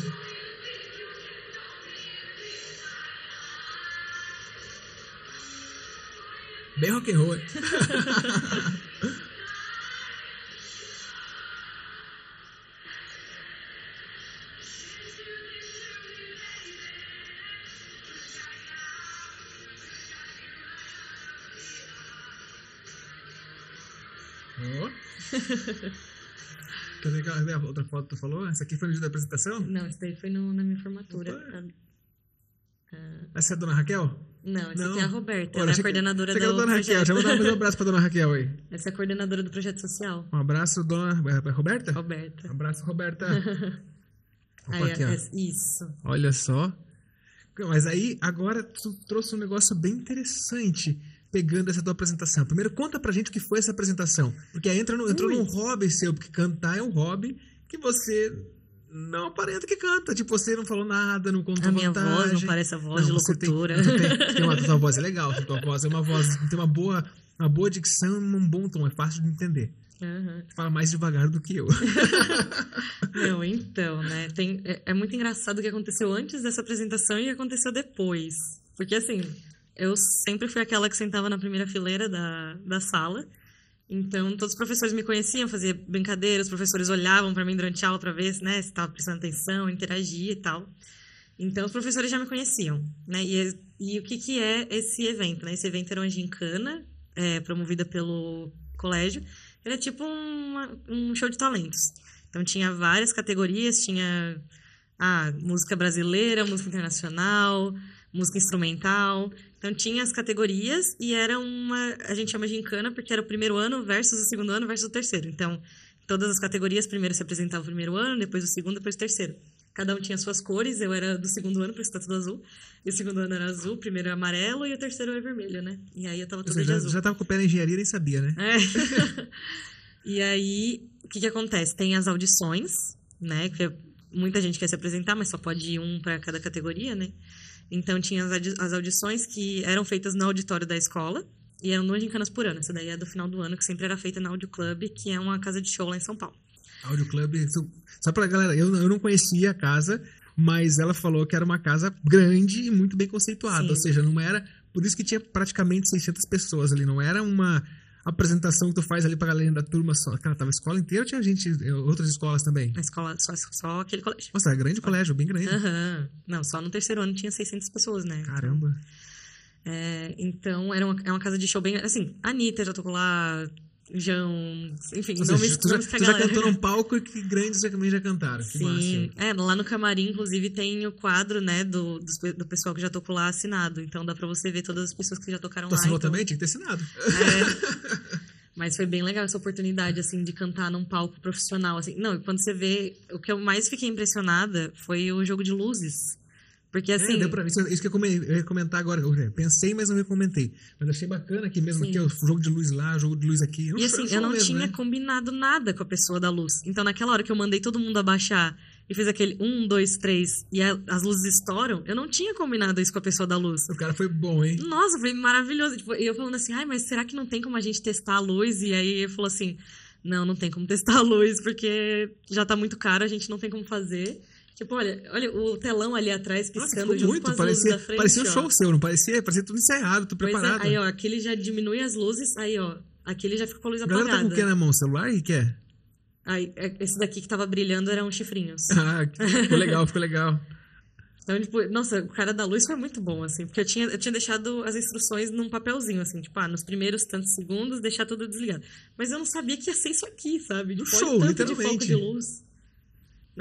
Bem rock and roll. Ó. Cadê, cadê a outra foto que tu falou? Essa aqui foi no dia da apresentação? Não, isso daí foi no- na minha formatura. Opa. Ah, Essa é a dona Raquel? Não, essa Não. aqui é a Roberta, Olha, ela é a coordenadora que do a dona Raquel. projeto. Já vou dar um abraço pra dona Raquel aí. [LAUGHS] Essa é a coordenadora do projeto social, Um abraço, dona é Roberta? Roberta. Um abraço, Roberta. [LAUGHS] Opa, Aí, aqui, ó. é- isso. Olha só. Mas aí, agora tu trouxe um negócio bem interessante pegando essa tua apresentação. Primeiro, conta pra gente o que foi essa apresentação. Porque aí entra no, entrou Ui. num hobby seu, porque cantar é um hobby que você não aparenta que canta. Tipo, você não falou nada, não contou A minha vantagem. voz não parece a voz de você tem- locutora. [LAUGHS] você tem, tem uma, tua voz é legal, tua voz é uma voz, tem uma boa, uma boa dicção e um bom tom, é fácil de entender. Aham. Fala mais devagar do que eu. [LAUGHS] Não, então, né? Tem, é, é muito engraçado o que aconteceu antes dessa apresentação e o que aconteceu depois. Porque, assim, eu sempre fui aquela que sentava na primeira fileira da, da sala. Então, todos os professores me conheciam, fazia brincadeira, os professores olhavam para mim durante a aula para ver né, se estava prestando atenção, interagia e tal. Então, os professores já me conheciam, né? E, e o que, que é esse evento, né? Esse evento era uma gincana, é, promovida pelo colégio. É tipo uma- um show de talentos. Então, tinha várias categorias, tinha ah, música brasileira, música internacional, música instrumental. Então, tinha as categorias e era uma... A gente chama gincana porque era o primeiro ano versus o segundo ano versus o terceiro. Então, todas as categorias, primeiro se apresentava o primeiro ano, depois o segundo, depois o terceiro. Cada um tinha suas cores, eu era do segundo ano, por isso tá tudo azul. E o segundo ano era azul, o primeiro era amarelo e o terceiro era vermelho, né? E aí eu tava toda Você de já, azul. já tava com o pé na engenharia e nem sabia, né? É. [LAUGHS] e aí, o que que acontece? Tem as audições, né? Que muita gente quer se apresentar, mas só pode ir um para cada categoria, né? Então tinha as audi- as audições que eram feitas no auditório da escola e eram duas gincanas por ano. Essa daí é do final do ano, que sempre era feita na Audio Club, que é uma casa de show lá em São Paulo. Audio Club. Só- Só pra galera, eu, eu não conhecia a casa, mas ela falou que era uma casa grande e muito bem conceituada. Sim. Ou seja, não era. Por isso que tinha praticamente 600 pessoas ali. Não era uma apresentação que tu faz ali pra galera da turma só. Cara, tava a escola inteira ou tinha gente, eh, outras escolas também? Na escola, só, só aquele colégio. Nossa, era grande o colégio, bem grande. Aham. Não, só no terceiro ano tinha 600 pessoas, né? Caramba. É, então, era uma, é uma casa de show bem. Assim, a Anitta já tocou lá, João, enfim, Ou seja, nomes, tu já, nomes tu já cantou num palco que grandes também já cantaram. Que massa. Sim, é, lá no camarim, inclusive, tem o quadro, né, do, do, do pessoal que já tocou lá assinado. Então dá pra você ver todas as pessoas que já tocaram Tu lá. assinou então- também? Tinha que ter assinado. É. [LAUGHS] Mas foi bem legal essa oportunidade, assim, de cantar num palco profissional, assim. Não, e quando você vê... O que eu mais fiquei impressionada foi o jogo de luzes. Porque, assim... é, pra, isso, isso que eu, come- eu ia comentar agora. Eu pensei, mas não me comentei. Mas achei bacana aqui mesmo, Sim. que é o jogo de luz lá, jogo de luz aqui. É E assim, eu não mesmo, tinha né? combinado nada com a pessoa da luz. Então, naquela hora que eu mandei todo mundo abaixar e fez aquele um, dois, três, e a- as luzes estouram, eu não tinha combinado isso com a pessoa da luz. O cara foi bom, hein? Nossa, foi maravilhoso. Tipo, e eu falando assim, ai, mas será que não tem como a gente testar a luz? E aí ele falou assim, não, não tem como testar a luz, porque já tá muito caro, a gente não tem como fazer. Tipo, olha, olha o telão ali atrás Nossa, piscando ficou junto muito. com as Parecia, luzes da frente. parecia um ó. show seu, não parecia? Parecia tudo ensaiado, tudo Pois é, preparado. aí, ó, aqui ele já diminui as luzes, aí, ó, aqui ele já fica com a luz a galera tá com o apagada. que na mão? Celular? O que que é? Aí, é- esse daqui que tava brilhando eram chifrinhos. [LAUGHS] Ah, ficou legal, ficou legal. Então, tipo, nossa, o cara da luz foi muito bom, assim, porque eu tinha, eu tinha deixado as instruções num papelzinho, assim, tipo, ah, nos primeiros tantos segundos, deixar tudo desligado. Mas eu não sabia que ia ser isso aqui, sabe? Um Tipo, show, tanto de foco literalmente. de luz.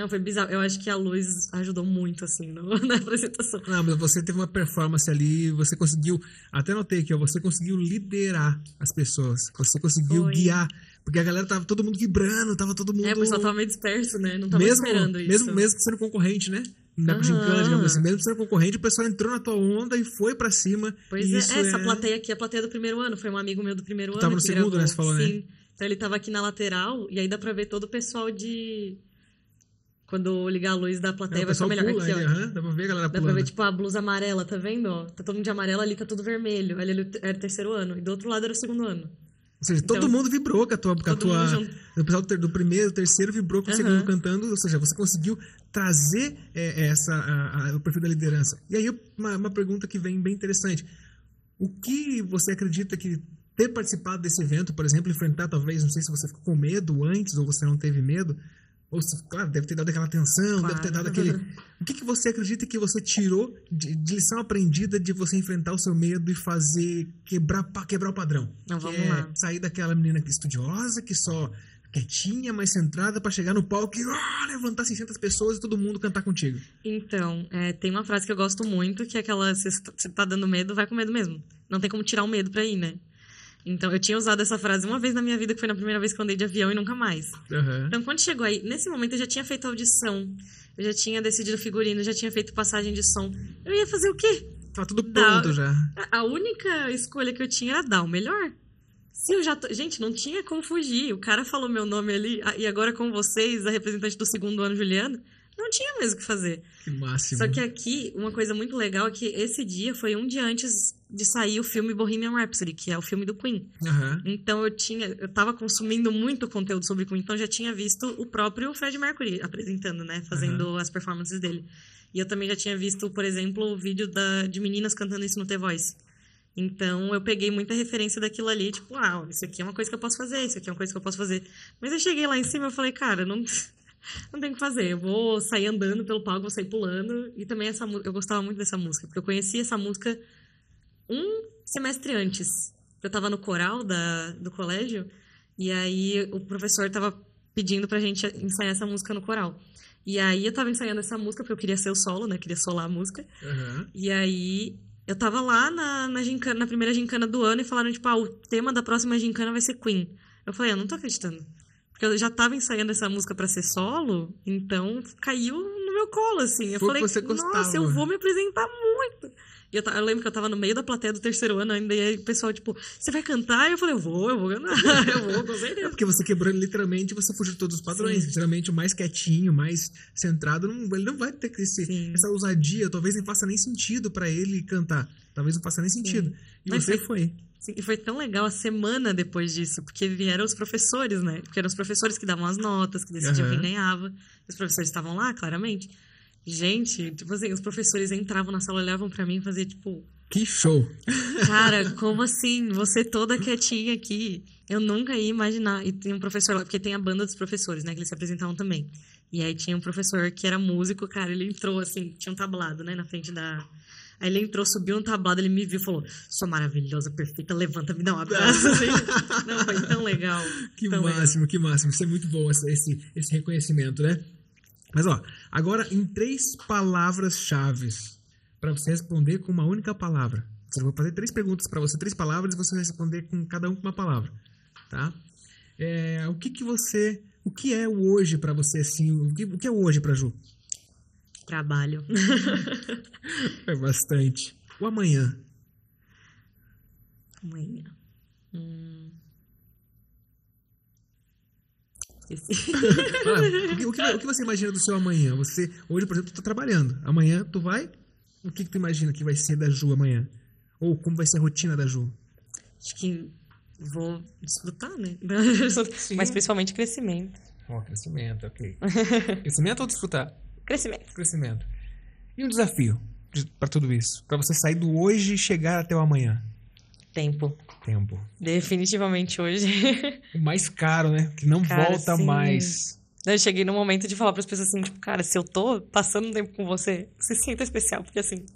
Não, foi bizarro. Eu acho que a luz ajudou muito, assim, no- [LAUGHS] na apresentação. Não, mas você teve uma performance ali, você conseguiu, até notei aqui, ó, você conseguiu liderar as pessoas, você conseguiu Foi. guiar, porque a galera tava todo mundo vibrando, tava todo mundo... É, o pessoal tava meio disperso, né? Não tava mesmo, esperando isso. mesmo, mesmo sendo concorrente, né? Na Aham. gincana, digamos assim, mesmo sendo concorrente, o pessoal entrou na tua onda e foi pra cima. Pois é, isso essa plateia aqui é a plateia do primeiro ano. Foi um amigo meu do primeiro ano. tava no segundo, gravou. né, você falou, né? Sim. Então ele tava aqui na lateral e aí dá pra ver todo o pessoal de. Quando ligar a luz da É, plateia o vai ficar melhor. pula, Aqui, ó. ali, aham, dá pra ver a galera Dá pra pulando. ver, tipo, a blusa amarela, tá vendo? Ó, tá todo mundo de amarelo, ali tá tudo vermelho. Ali era o terceiro ano. E do outro lado era o segundo ano. Ou seja, todo Então, mundo vibrou com a tua... Com a todo tua mundo o pessoal do primeiro, terceiro vibrou com o Aham. segundo cantando, ou seja, você conseguiu trazer é, essa, a- a- o perfil da liderança. E aí, uma, uma pergunta que vem bem interessante. O que você acredita que ter participado desse evento, por exemplo, enfrentar talvez, não sei se você ficou com medo antes ou você não teve medo, ou se, claro, deve ter dado aquela tensão, deve ter Claro. dado aquele... O que, que você acredita que você tirou de, de lição aprendida de você enfrentar o seu medo e fazer, quebrar, quebrar o padrão? Não, Que vamos é lá. sair daquela menina que estudiosa, que só quietinha, mais centrada, pra chegar no palco e ah, levantar 600 pessoas e todo mundo cantar contigo. Então, é, tem uma frase que eu gosto muito, que é aquela: se você tá dando medo, vai com medo mesmo. Não tem como tirar o medo pra ir, né? Então, eu tinha usado essa frase uma vez na minha vida, que foi na primeira vez que eu andei de avião e nunca mais. Aham. Então, quando chegou aí, nesse momento eu já tinha feito audição, eu já tinha decidido figurino, já tinha feito passagem de som. Eu ia fazer o quê? Tá tudo pronto já. A- A única escolha que eu tinha era dar o melhor. Se eu já tô... Gente, não tinha como fugir. O cara falou meu nome ali, ah, e agora com vocês, a representante do segundo ano, Juliana, não tinha mesmo o que fazer. Que máximo. Só que aqui, uma coisa muito legal é que esse dia foi um dia antes de sair o filme Bohemian Rhapsody, que é o filme do Queen. Aham. Então eu tinha, eu tava consumindo muito conteúdo sobre Queen, então já tinha visto o próprio Fred Mercury apresentando, né, fazendo as performances dele. E eu também já tinha visto, por exemplo, o vídeo da, de meninas cantando isso no The Voice. Então eu peguei muita referência daquilo ali, tipo, ah, isso aqui é uma coisa que eu posso fazer, isso aqui é uma coisa que eu posso fazer. Mas eu cheguei lá em cima e falei, cara, não, não tem o que fazer. Eu vou sair andando pelo palco, vou sair pulando. E também essa eu gostava muito dessa música, porque eu conheci essa música um semestre antes. Eu tava no coral da, do colégio, e aí o professor tava pedindo pra gente ensaiar essa música no coral. E aí eu tava ensaiando essa música, porque eu queria ser o solo, né? Queria solar a música. Aham. E aí eu tava lá na, na, gincana, na primeira gincana do ano e falaram, tipo, ah, o tema da próxima gincana vai ser Queen. Eu falei, eu não tô acreditando. Porque eu já tava ensaiando essa música pra ser solo, então caiu no meu colo, assim. Eu Foi falei, você gostava. nossa, eu vou me apresentar muito. E eu, eu lembro que eu tava no meio da plateia do terceiro ano ainda, e aí o pessoal, tipo, você vai cantar? E eu falei, eu vou, eu vou cantar, [LAUGHS] eu vou, com É porque você quebrou literalmente, você fugiu de todos os padrões. Sim. Geralmente o mais quietinho, mais centrado, não- ele não vai ter esse, Sim. essa ousadia. Talvez nem faça nem sentido pra ele cantar. Talvez não faça nem sentido. E Mas você foi- foi. Sim, e foi tão legal a semana depois disso, porque vieram os professores, né? Porque eram os professores que davam as notas, que decidiam Aham. quem ganhava. Os professores estavam lá, claramente. Gente, tipo assim, os professores entravam na sala, olhavam pra mim e faziam, tipo, Que show! Cara, [LAUGHS] como assim? Você toda quietinha aqui. Eu nunca ia imaginar. E tem um professor lá, porque tem a banda dos professores, né? Que eles se apresentavam também. E aí tinha um professor que era músico, cara, ele entrou assim, tinha um tablado, né, na frente da. Aí ele entrou, subiu um tablado, ele me viu e falou: Sou maravilhosa, perfeita, levanta, me dá um abraço. [LAUGHS] assim. Não, foi tão legal. Que tão legal. máximo, que máximo. Isso é muito bom, esse, esse, esse reconhecimento, né? Mas, ó, agora em três palavras-chave para você responder com uma única palavra. Eu vou fazer três perguntas para você, três palavras, e você vai responder com cada um com uma palavra, tá? É, o que que você... O que é o hoje para você, assim? O que, o que é o hoje para Ju? Trabalho. [LAUGHS] É bastante. O amanhã. Amanhã. Hum. [LAUGHS] Ah, o, que, o que- o que você imagina do seu amanhã? Você, hoje, por exemplo, tu tá trabalhando. Amanhã tu vai... O que que tu imagina que vai ser da Ju amanhã? Ou como vai ser a rotina da Ju? Acho que vou desfrutar, né? [LAUGHS] Mas principalmente crescimento. Ó, crescimento, ok. crescimento ou desfrutar? Crescimento. Crescimento. E um desafio para tudo isso? Para você sair do hoje e chegar até o amanhã? Tempo. Tempo. Definitivamente hoje. O mais caro, né? Que não Cara, volta sim. mais. Eu cheguei no momento de falar para as pessoas assim, tipo, cara, se eu tô passando um tempo com você, se sinta especial, porque assim,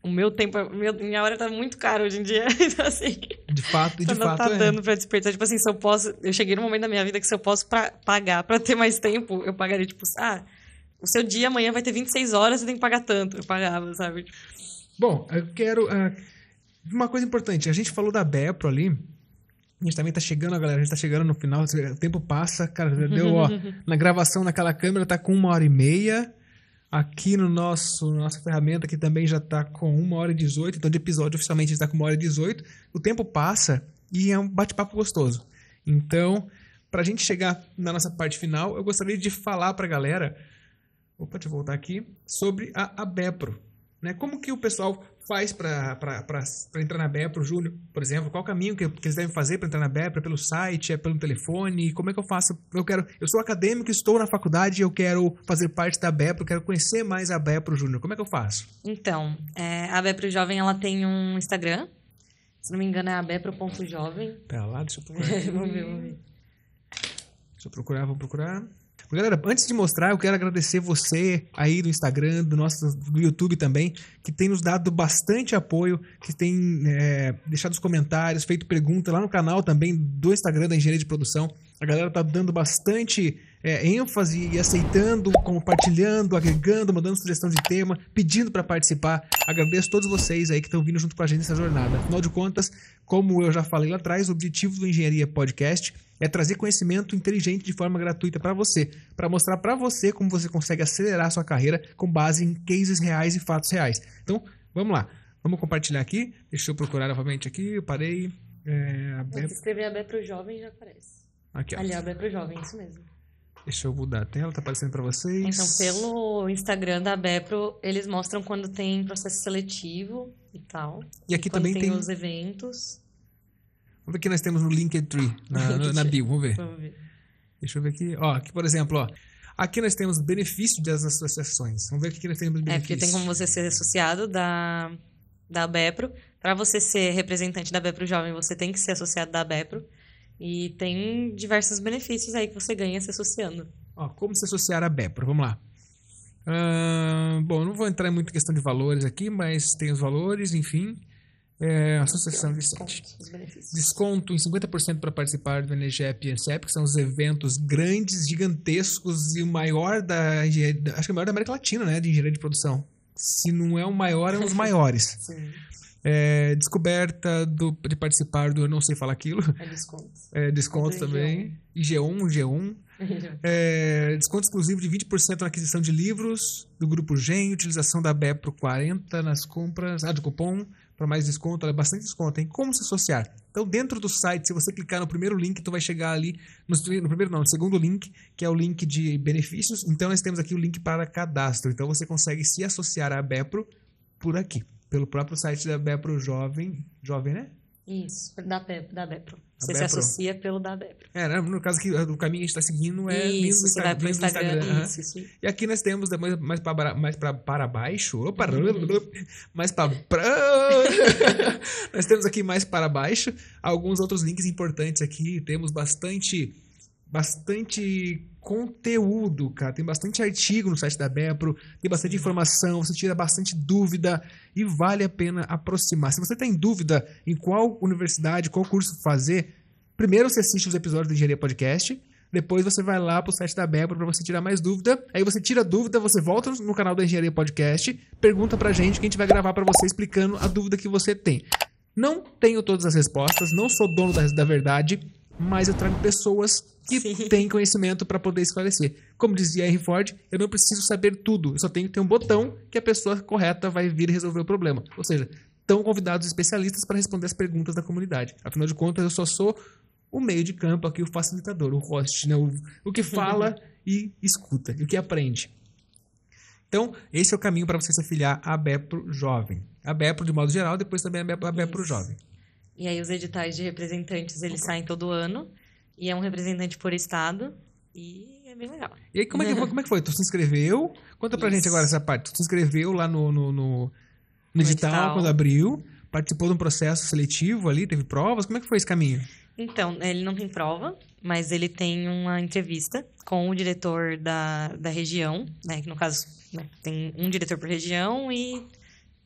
o meu tempo, meu- minha hora tá muito cara hoje em dia. [LAUGHS] Então, assim, De fato, e de não fato tá é. dando pra despertar. Tipo assim, se eu posso. Eu cheguei no momento da minha vida que se eu posso pra, pagar pra ter mais tempo, eu pagaria, tipo, ah, o seu dia amanhã vai ter 26 horas, você tem que pagar tanto. Eu pagava, sabe? Bom, eu quero. ah, uma coisa importante, a gente falou da Bepro ali. A gente também tá chegando, galera. A gente tá chegando no final. O tempo passa, cara. já Deu, ó. [LAUGHS] Na gravação naquela câmera tá com uma hora e meia. Aqui no nosso nossa ferramenta aqui também já tá com uma hora e 18. Então, de episódio oficialmente está com uma hora e 18. O tempo passa e é um bate-papo gostoso. Então, pra gente chegar na nossa parte final, eu gostaria de falar pra galera. Opa, deixa eu voltar aqui. Sobre a, a Bepro. Né? Como que o pessoal faz para entrar na Bepro, Júlio, por exemplo? Qual o caminho que, que eles devem fazer para entrar na Bepro? É pelo site? É pelo telefone? Como é que eu faço? Eu quero, eu sou acadêmico, estou na faculdade, eu quero fazer parte da Bepro, quero conhecer mais a Bepro, Júnior. Como é que eu faço? Então, é, a Bepro Jovem, ela tem um Instagram. Se não me engano, é abepro.jovem. Pera lá, deixa eu [LAUGHS] procurar. vamos ver, vamos ver. Deixa eu procurar, vou procurar. Galera, antes de mostrar, eu quero agradecer você aí do Instagram, do nosso do YouTube também, que tem nos dado bastante apoio, que tem é, deixado os comentários, feito pergunta lá no canal também do Instagram da Engenharia de Produção. A galera tá dando bastante é, ênfase e aceitando, compartilhando, agregando, mandando sugestão de tema, pedindo para participar. Agradeço todos vocês aí que estão vindo junto com a gente nessa jornada. Afinal de contas, como eu já falei lá atrás, o objetivo do Engenharia Podcast é trazer conhecimento inteligente de forma gratuita para você, para mostrar para você como você consegue acelerar a sua carreira com base em cases reais e fatos reais. Então, vamos lá. Vamos compartilhar aqui. Deixa eu procurar novamente aqui. Eu parei. É, a Be- Se escrever a Bepro Jovem, já aparece. aqui, ó. Ali, a Bepro Jovem, isso mesmo. Deixa eu mudar a tela. Tá aparecendo para vocês. Então, pelo Instagram da Bepro, eles mostram quando tem processo seletivo e tal. E aqui quando também tem. os eventos. Vamos ver o que nós temos no Linktree, na, [LAUGHS] no- na bio. Vamos ver. Vamos ver. Deixa eu ver aqui. Ó, aqui, por exemplo, ó. Aqui nós temos benefícios das associações. Vamos ver o que nós temos de É, benefício. porque tem como você ser associado da, da Bepro. Para você ser representante da Bepro Jovem, você tem que ser associado da Bepro. E tem diversos benefícios aí que você ganha se associando. Ó, como se associar a Bepro? Vamos lá. Ahn, bom, não vou entrar muito em questão de valores aqui, mas tem os valores, enfim. É, associação. Os benefícios. Desconto em 50% para participar do NGEP e ENSEP, que são os eventos grandes, gigantescos e o maior da engenharia, acho que é o maior da América Latina, né, de engenharia de produção. Se não é o maior, é um dos [LAUGHS] maiores. Sim. É, descoberta do, de participar do Eu Não Sei Falar Aquilo, É desconto. [LAUGHS] é, desconto também, G1, G1, é, desconto exclusivo de 20% na aquisição de livros do Grupo Gen, utilização da BEPRO 40 nas compras, ah, do cupom para mais desconto, olha, bastante desconto, hein? Como se associar? Então, dentro do site, se você clicar no primeiro link, tu vai chegar ali, no, no primeiro não, no segundo link, que é o link de benefícios. Então, nós temos aqui o link para cadastro. Então, você consegue se associar à BEPRO por aqui, pelo próprio site da BEPRO Jovem, Jovem, né? Isso, da, Be da Bepro. Você se Bepro. associa pelo da Bepro. É, né? no caso que o caminho que a gente está seguindo é isso, você vai pro Instagram. aham. Isso, isso. E aqui nós temos depois mais para mais pra, para baixo, opa, mais para [LAUGHS] nós temos aqui mais para baixo alguns outros links importantes aqui. Temos bastante bastante conteúdo, cara. Tem bastante artigo no site da Bepro, tem bastante informação, você tira bastante dúvida e vale a pena aproximar. Se você tem dúvida em qual universidade, qual curso fazer, primeiro você assiste os episódios do Engenharia Podcast, depois você vai lá pro site da Bepro para você tirar mais dúvida. Aí você tira a dúvida, você volta no canal da Engenharia Podcast, pergunta pra gente que a gente vai gravar para você explicando a dúvida que você tem. Não tenho todas as respostas, não sou dono da, da verdade, mas eu trago pessoas que Sim. têm conhecimento para poder esclarecer. Como dizia R. Ford, eu não preciso saber tudo, eu só tenho que ter um botão que a pessoa correta vai vir resolver o problema. Ou seja, estão convidados especialistas para responder as perguntas da comunidade. Afinal de contas, eu só sou o meio de campo aqui, o facilitador, o host, né? o, o que fala [LAUGHS] e escuta, e o que aprende. Então, esse é o caminho para você se afiliar à Bepro Jovem. A Bepro de modo geral, depois também a Bepro, a Bepro. Jovem. E aí os editais de representantes, eles saem todo ano. E é um representante por estado. E é bem legal. E aí, como é que, foi- [LAUGHS] como é que foi? Tu se inscreveu? Conta pra Isso. gente agora essa parte. Tu se inscreveu lá no, no, no, no edital, edital. quando abriu, participou de um processo seletivo ali, teve provas. Como é que foi esse caminho? Então, ele não tem prova, mas ele tem uma entrevista com o diretor da, da região, né? Que no caso, né, tem um diretor por região e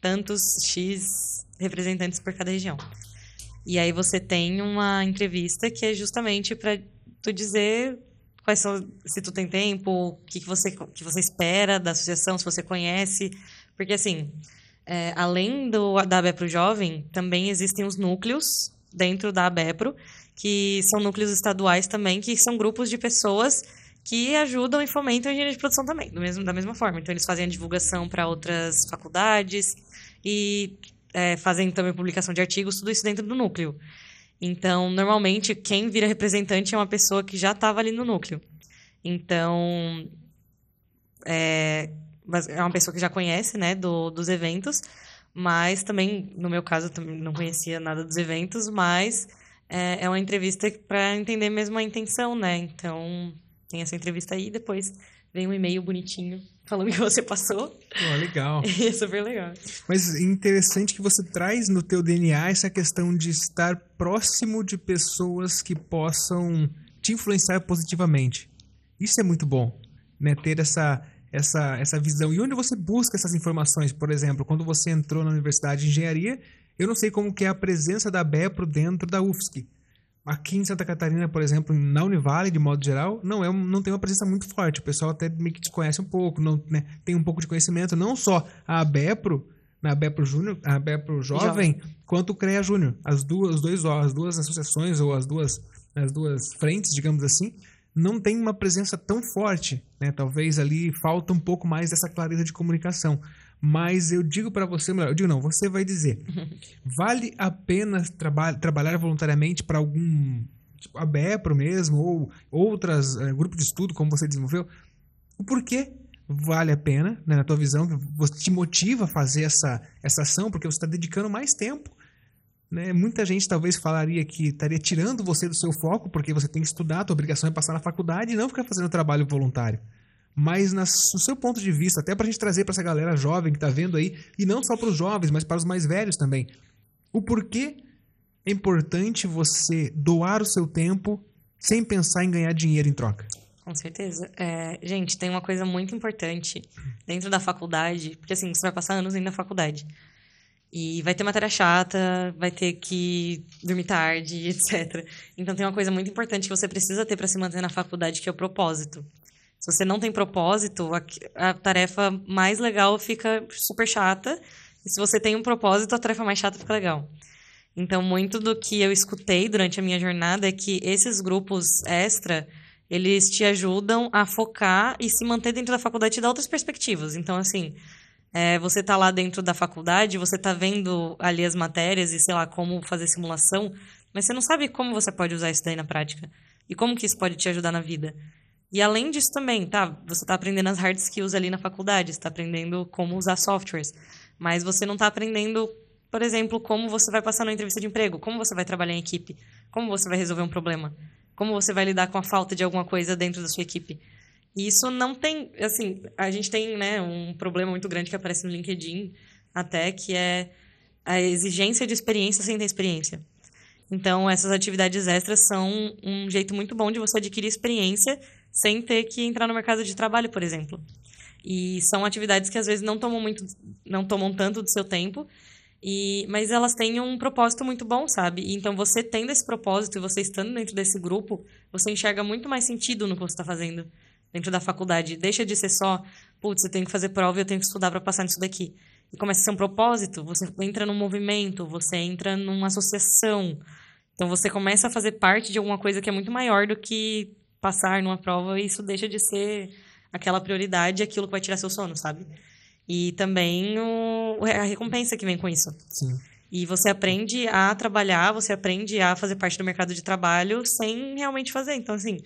tantos X representantes por cada região. E aí você tem uma entrevista que é justamente para tu dizer quais são, se tu tem tempo, o que, que, você, que você espera da associação, se você conhece. Porque, assim, é, além do, da ABEPRO Jovem, também existem os núcleos dentro da ABEPRO, que são núcleos estaduais também, que são grupos de pessoas que ajudam e fomentam a engenharia de produção também, do mesmo, da mesma forma. Então, eles fazem a divulgação para outras faculdades e é, fazem também publicação de artigos, tudo isso dentro do núcleo. Então, normalmente, quem vira representante é uma pessoa que já estava ali no núcleo. Então, é, é uma pessoa que já conhece, né, do, dos eventos, mas também, no meu caso, não conhecia nada dos eventos, mas é, é uma entrevista para entender mesmo a intenção, né? Então, tem essa entrevista aí, depois vem um e-mail bonitinho falando que você passou. Pô, legal. [LAUGHS] É super legal. Mas interessante que você traz no teu DNA essa questão de estar próximo de pessoas que possam te influenciar positivamente. Isso é muito bom, né? Ter essa essa essa visão. E onde você busca essas informações? Por exemplo, quando você entrou na Universidade de Engenharia, eu não sei como que é a presença da BEPRO dentro da UFSC. Aqui em Santa Catarina, por exemplo, na Univale, de modo geral, não, é, não tem uma presença muito forte. O pessoal até meio que desconhece um pouco, não, né, tem um pouco de conhecimento. Não só a ABEPRO, na ABEPRO Júnior, a ABEPRO Jovem, quanto o CREA Júnior. As duas, os dois, as duas associações ou as duas, as duas frentes, digamos assim, não tem uma presença tão forte. Né? Talvez ali falta um pouco mais dessa clareza de comunicação. Mas eu digo para você, melhor, eu digo não, você vai dizer, [LAUGHS] vale a pena traba trabalhar voluntariamente para algum tipo, a BEPRO mesmo ou outras eh, grupo de estudo como você desenvolveu? O porquê vale a pena, né, na tua visão, que você te motiva a fazer essa essa ação porque você está dedicando mais tempo né? Muita gente talvez falaria que estaria tirando você do seu foco, porque você tem que estudar, a tua obrigação é passar na faculdade e não ficar fazendo trabalho voluntário. Mas nas- no seu ponto de vista, até para a gente trazer para essa galera jovem que está vendo aí, e não só para os jovens, mas para os mais velhos também, o porquê é importante você doar o seu tempo sem pensar em ganhar dinheiro em troca. Com certeza. É, gente, tem uma coisa muito importante dentro da faculdade, porque assim, você vai passar anos dentro da faculdade. E vai ter matéria chata, vai ter que dormir tarde, [LAUGHS] etc. Então tem uma coisa muito importante que você precisa ter para se manter na faculdade, que é o propósito. Se você não tem propósito, a, a tarefa mais legal fica super chata E se você tem um propósito, a tarefa mais chata fica legal. Então, muito do que eu escutei durante a minha jornada é que esses grupos extra, eles te ajudam a focar e se manter dentro da faculdade te dá outras perspectivas. Então, assim, é, você tá lá dentro da faculdade, você tá vendo ali as matérias e, sei lá, como fazer simulação, mas você não sabe como você pode usar isso daí na prática. E como que isso pode te ajudar na vida. E além disso também, tá? Você está aprendendo as hard skills ali na faculdade, está aprendendo como usar softwares. Mas você não está aprendendo, por exemplo, como você vai passar na entrevista de emprego, como você vai trabalhar em equipe, como você vai resolver um problema, como você vai lidar com a falta de alguma coisa dentro da sua equipe. E isso não tem, assim, a gente tem, né, um problema muito grande que aparece no LinkedIn até, que é a exigência de experiência sem ter experiência. Então, essas atividades extras são um jeito muito bom de você adquirir experiência sem ter que entrar no mercado de trabalho, por exemplo. E são atividades que às vezes não tomam muito, não tomam tanto do seu tempo, e, mas elas têm um propósito muito bom, sabe? Então você tendo esse propósito e você estando dentro desse grupo, você enxerga muito mais sentido no que você está fazendo dentro da faculdade. Deixa de ser só, putz, eu tenho que fazer prova e eu tenho que estudar para passar nisso daqui. E começa a ser um propósito, você entra num movimento, você entra numa associação. Então você começa a fazer parte de alguma coisa que é muito maior do que passar numa prova isso deixa de ser aquela prioridade, aquilo que vai tirar seu sono, sabe? E também o, a recompensa que vem com isso. Sim. E você aprende a trabalhar, você aprende a fazer parte do mercado de trabalho sem realmente fazer. Então, assim,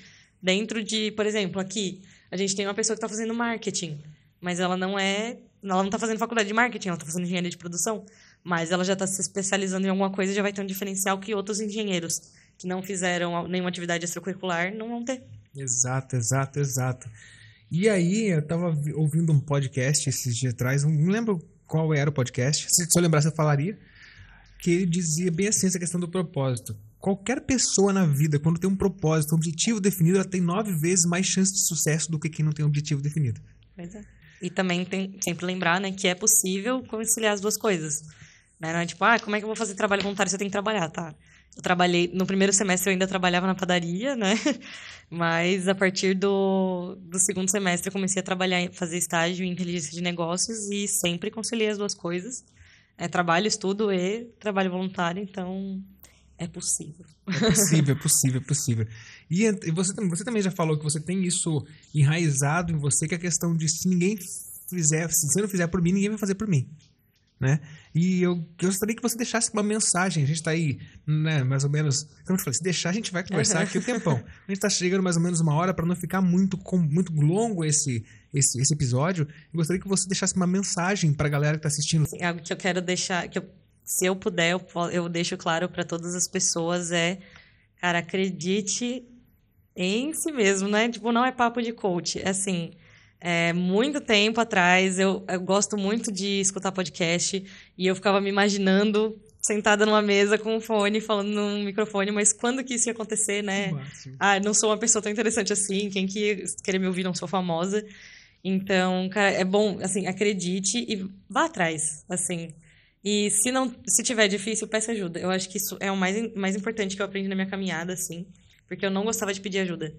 dentro de, por exemplo, aqui, a gente tem uma pessoa que está fazendo marketing, mas ela não é. Ela não está fazendo faculdade de marketing, ela está fazendo engenharia de produção. Mas ela já está se especializando em alguma coisa e já vai ter um diferencial que outros engenheiros que não fizeram nenhuma atividade extracurricular não vão ter. Exato, exato, exato. E aí, eu tava ouvindo um podcast esses dias atrás, não lembro qual era o podcast, se eu lembrasse eu falaria, que ele dizia bem assim essa questão do propósito. Qualquer pessoa na vida, quando tem um propósito, um objetivo definido, ela tem nove vezes mais chance de sucesso do que quem não tem um objetivo definido. Pois é. E também tem sempre lembrar, né, que é possível conciliar as duas coisas. Né? Não é tipo, ah, como é que eu vou fazer trabalho voluntário se eu tenho que trabalhar, tá? Eu trabalhei, no primeiro semestre eu ainda trabalhava na padaria, né? [LAUGHS] Mas a partir do, do segundo semestre eu comecei a trabalhar, fazer estágio em inteligência de negócios e sempre conciliei as duas coisas. É trabalho, estudo e trabalho voluntário, então é possível. É possível, é possível, é possível. E você, você também já falou que você tem isso enraizado em você, que é a questão de se ninguém fizer, se você não fizer por mim, ninguém vai fazer por mim né? E eu gostaria que você deixasse uma mensagem. A gente está aí, né, mais ou menos. Como eu falei, se deixar, a gente vai conversar aqui o um tempão. [LAUGHS] A gente está chegando mais ou menos uma hora para não ficar muito, com, muito longo esse, esse, esse episódio. Eu gostaria que você deixasse uma mensagem para a galera que está assistindo. Algo que eu quero deixar, que eu, se eu puder, eu, eu deixo claro para todas as pessoas é, cara, acredite em si mesmo, né? Tipo, não é papo de coach. É assim, é, muito tempo atrás, eu, eu, gosto muito de escutar podcast e eu ficava me imaginando sentada numa mesa com um fone, falando num microfone, mas quando que isso ia acontecer, né? Ah, não sou uma pessoa tão interessante assim, quem que querer me ouvir não sou famosa. Então, cara, é bom, assim, acredite e vá atrás, assim. E se não, se tiver difícil, peça ajuda. Eu acho que isso é o mais, mais importante que eu aprendi na minha caminhada, assim, porque eu não gostava de pedir ajuda.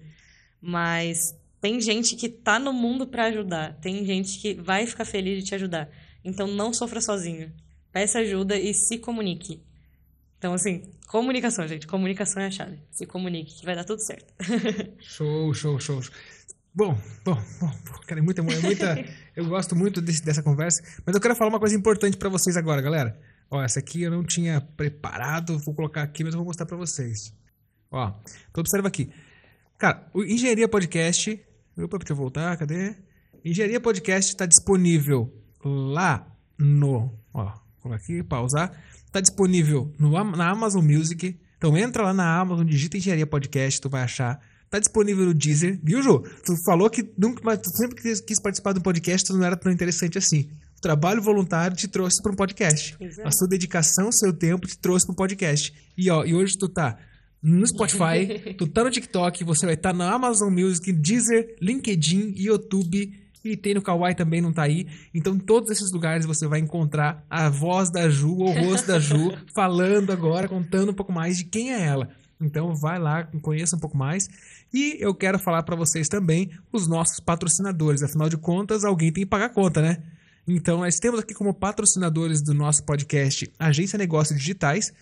Mas tem gente que tá no mundo para ajudar. Tem gente que vai ficar feliz de te ajudar. Então não sofra sozinho. Peça ajuda e se comunique. Então, assim, comunicação, gente. Comunicação é a chave. Se comunique, que vai dar tudo certo. [LAUGHS] show, show, show. Bom, bom, bom, cara, é muita, é muita, [LAUGHS] eu gosto muito desse, dessa conversa, mas eu quero falar uma coisa importante para vocês agora, galera. Ó, essa aqui eu não tinha preparado, vou colocar aqui, mas eu vou mostrar para vocês. Ó, então observa aqui. Cara, o Engenharia Podcast Opa, deixa eu voltar, cadê? Engenharia Podcast está disponível lá no. Ó, vou aqui, pausar. Está disponível no, na Amazon Music. Então entra lá na Amazon, digita Engenharia Podcast, tu vai achar. Tá disponível no Deezer, viu, Ju? Tu falou que nunca, mas tu sempre quis, quis participar do podcast, tu não era tão interessante assim. O trabalho voluntário te trouxe para um podcast. É. A sua dedicação, seu tempo te trouxe para um podcast. E ó, e hoje tu tá no Spotify, [LAUGHS] tu tá no TikTok, você vai estar tá na Amazon Music, Deezer, LinkedIn, YouTube e tem no Kawaii também, não tá aí. Então, em todos esses lugares você vai encontrar a voz da Ju, o rosto da Ju, [LAUGHS] falando agora, contando um pouco mais de quem é ela. Então, vai lá, conheça um pouco mais. E eu quero falar para vocês também os nossos patrocinadores. Afinal de contas, alguém tem que pagar a conta, né? Então, nós temos aqui como patrocinadores do nosso podcast Agência Negócios Digitais,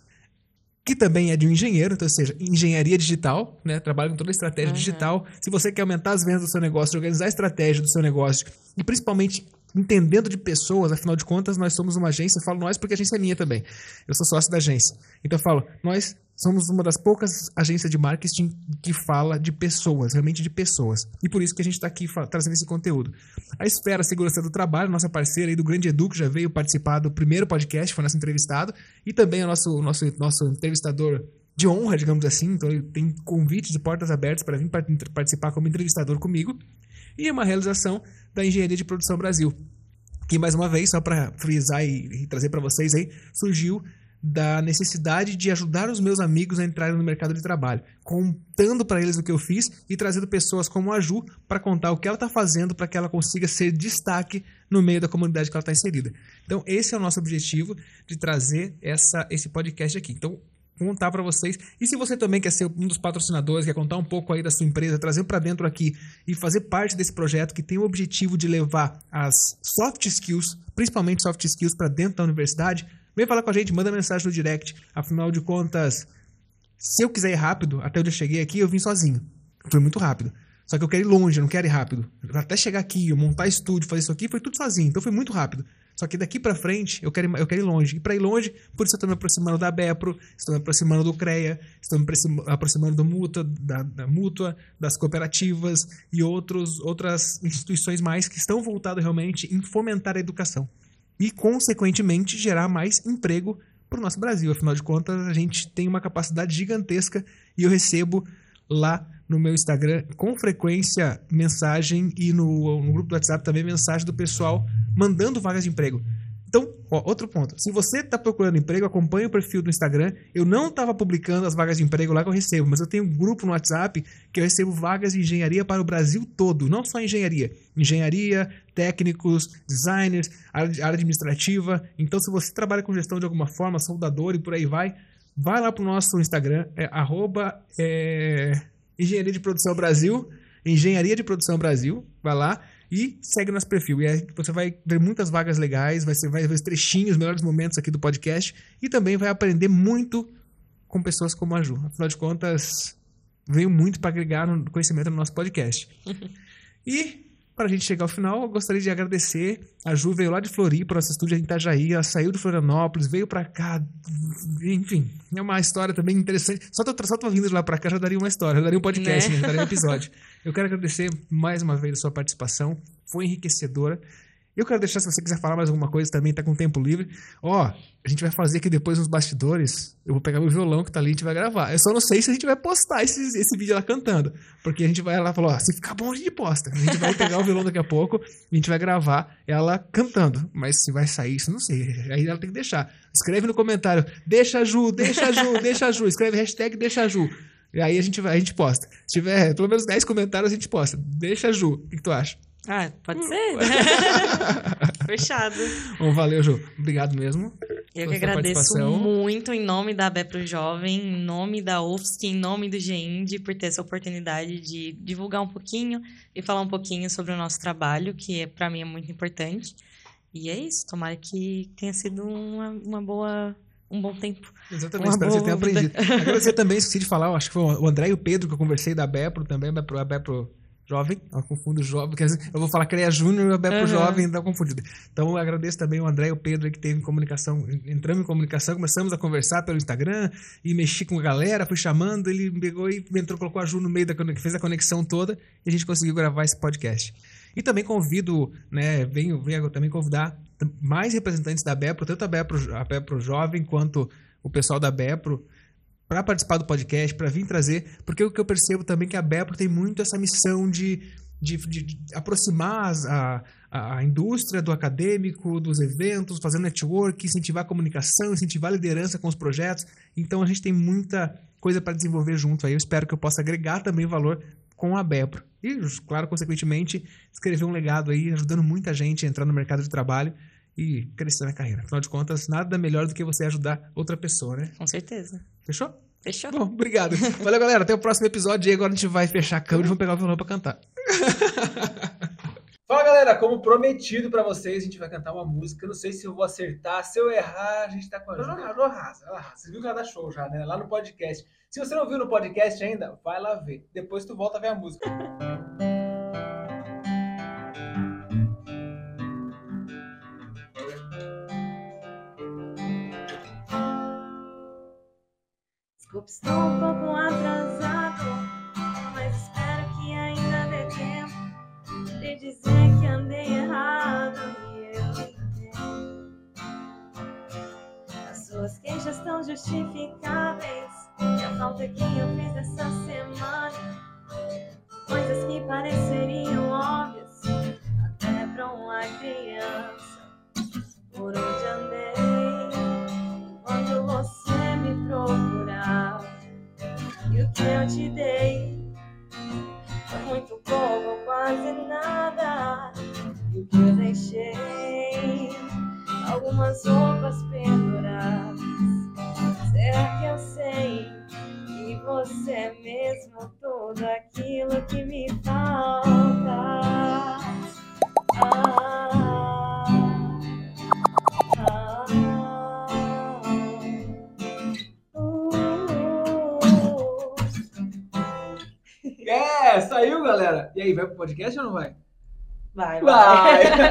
que também é de um engenheiro, então, ou seja, engenharia digital, né? Trabalha com toda a estratégia Uhum. digital. Se você quer aumentar as vendas do seu negócio, organizar a estratégia do seu negócio e principalmente entendendo de pessoas, afinal de contas, nós somos uma agência, eu falo nós porque a agência é minha também. Eu sou sócio da agência. Então eu falo, nós somos uma das poucas agências de marketing que fala de pessoas, realmente de pessoas. E por isso que a gente está aqui trazendo esse conteúdo. A Esfera Segurança do Trabalho, nossa parceira aí do Grande Edu, que já veio participar do primeiro podcast, foi nosso entrevistado, e também o nosso, nosso, nosso entrevistador de honra, digamos assim. Então ele tem convites de portas abertas para vir par- participar como entrevistador comigo. E é uma realização da Engenharia de Produção Brasil, que mais uma vez, só para frisar e, e trazer para vocês aí, surgiu da necessidade de ajudar os meus amigos a entrarem no mercado de trabalho, contando para eles o que eu fiz e trazendo pessoas como a Ju para contar o que ela está fazendo para que ela consiga ser destaque no meio da comunidade que ela está inserida. Então, esse é o nosso objetivo de trazer essa, esse podcast aqui. Então, contar para vocês. E se você também quer ser um dos patrocinadores, quer contar um pouco aí da sua empresa, trazer para dentro aqui e fazer parte desse projeto que tem o objetivo de levar as soft skills, principalmente soft skills, para dentro da universidade, vem falar com a gente, manda mensagem no direct. Afinal de contas, se eu quiser ir rápido, até onde eu cheguei aqui, eu vim sozinho. Foi muito rápido. Só que eu quero ir longe, eu não quero ir rápido. Até chegar aqui, montar estúdio, fazer isso aqui, foi tudo sozinho. Então foi muito rápido. Só que daqui pra frente, eu quero, ir- eu quero ir longe. E pra ir longe, por isso eu tô me aproximando da Bepro, estou me aproximando do CREA, estou me aproxima- aproximando do Mútua, da, da Mútua, das cooperativas e outros, outras instituições mais que estão voltadas realmente em fomentar a educação. E, consequentemente, gerar mais emprego para o nosso Brasil. Afinal de contas, a gente tem uma capacidade gigantesca e eu recebo lá no meu Instagram com frequência mensagem e no, no grupo do WhatsApp também mensagem do pessoal mandando vagas de emprego. Então, ó, outro ponto. Se você está procurando emprego, acompanhe o perfil do Instagram. Eu não estava publicando as vagas de emprego lá que eu recebo, mas eu tenho um grupo no WhatsApp que eu recebo vagas de engenharia para o Brasil todo. Não só engenharia. Engenharia, técnicos, designers, área administrativa. Então, se você trabalha com gestão de alguma forma, soldador e por aí vai, vai lá pro nosso Instagram, é arroba é, Engenharia de Produção Brasil, Engenharia de Produção Brasil, vai lá e segue nosso perfil. E aí você vai ver muitas vagas legais, vai, ser, vai ver os trechinhos, os melhores momentos aqui do podcast e também vai aprender muito com pessoas como a Ju. Afinal de contas, veio muito para agregar no conhecimento no nosso podcast. [LAUGHS] E para a gente chegar ao final, eu gostaria de agradecer. A Ju veio lá de Floripa, nosso estúdio em Itajaí, ela saiu de Florianópolis, veio para cá. Enfim, é uma história também interessante. Só tô, só tô vindo de lá para cá já daria uma história, já daria um podcast, né? já daria um episódio. [LAUGHS] Eu quero agradecer mais uma vez a sua participação, foi enriquecedora. Eu quero deixar, se você quiser falar mais alguma coisa também, tá com tempo livre. Ó, a gente vai fazer aqui depois nos bastidores. Eu vou pegar meu violão que tá ali e a gente vai gravar. Eu só não sei se a gente vai postar esse, esse vídeo ela cantando. Porque a gente vai lá e ó, se ficar bom, a gente posta. A gente vai pegar o violão daqui a pouco e a gente vai gravar ela cantando. Mas se vai sair isso, não sei. Aí ela tem que deixar. Escreve no comentário, deixa Ju, deixa Ju, deixa Ju. Escreve hashtag deixa Ju. E aí a gente, vai, a gente posta. Se tiver pelo menos 10 comentários, a gente posta. Deixa Ju. O que, que tu acha? Ah, pode ser. [LAUGHS] Fechado. Bom, valeu, Ju. Obrigado mesmo. Eu que agradeço muito em nome da Bepro Jovem, em nome da UFSC, em nome do GIND, por ter essa oportunidade de divulgar um pouquinho e falar um pouquinho sobre o nosso trabalho, que é, para mim é muito importante. E é isso, tomara que tenha sido uma, uma boa, um bom tempo. Exatamente, Uma espero que você vida. aprendido. [LAUGHS] Agradecer também, esqueci de falar, acho que foi o André e o Pedro que eu conversei da Bepro também, a Bepro, a Bepro Jovem, eu confundo jovem, quer dizer, eu vou falar CREA Júnior e a Bepro Aham. Jovem, dá confundido. Então eu agradeço também o André e o Pedro que teve comunicação, entramos em comunicação, começamos a conversar pelo Instagram e mexi com a galera, fui chamando, ele pegou e entrou, colocou a Ju no meio da fez a conexão toda e a gente conseguiu gravar esse podcast. E também convido, né, venho, venho também convidar mais representantes da Bepro, tanto a Bepro, a Bepro Jovem quanto o pessoal da Bepro, para participar do podcast, para vir trazer, porque o que eu percebo também é que a Bepro tem muito essa missão de, de, de- de aproximar a, a indústria do acadêmico, dos eventos, fazer network, incentivar a comunicação, incentivar a liderança com os projetos. Então a gente tem muita coisa para desenvolver junto aí. Eu espero que eu possa agregar também valor com a Bepro. E, claro, consequentemente, escrever um legado aí, ajudando muita gente a entrar no mercado de trabalho e crescer na carreira. Afinal de contas, nada melhor do que você ajudar outra pessoa, né? Com certeza. Fechou? Fechou? Bom, obrigado. [LAUGHS] Valeu, galera. Até o próximo episódio. E agora a gente vai fechar a câmera e vamos pegar o violão pra cantar. [LAUGHS] Fala galera, como prometido pra vocês, a gente vai cantar uma música. Eu não sei se eu vou acertar, se eu errar, a gente tá com a Ju. Ela arrasa, ela arrasa. Você viu que ela dá show já, né? Lá no podcast. Se você não viu no podcast ainda, vai lá ver. Depois tu volta a ver a música. Desculpe, estou um pouco atrasado, mas espero que ainda dê tempo de dizer que andei errado e eu entendo. As suas queixas estão justificáveis e a falta que eu fiz essa semana, coisas que pareceriam óbvias até pra uma criança. Por onde andei quando você me procurava e o que eu te dei. Foi muito pouco ou quase nada. E o que eu deixei? Algumas roupas penduradas. Será que eu sei que você é mesmo tudo aquilo que me falta? Ah, É, saiu galera. E aí, vai pro podcast ou não vai? Vai, vai. Vai! [LAUGHS]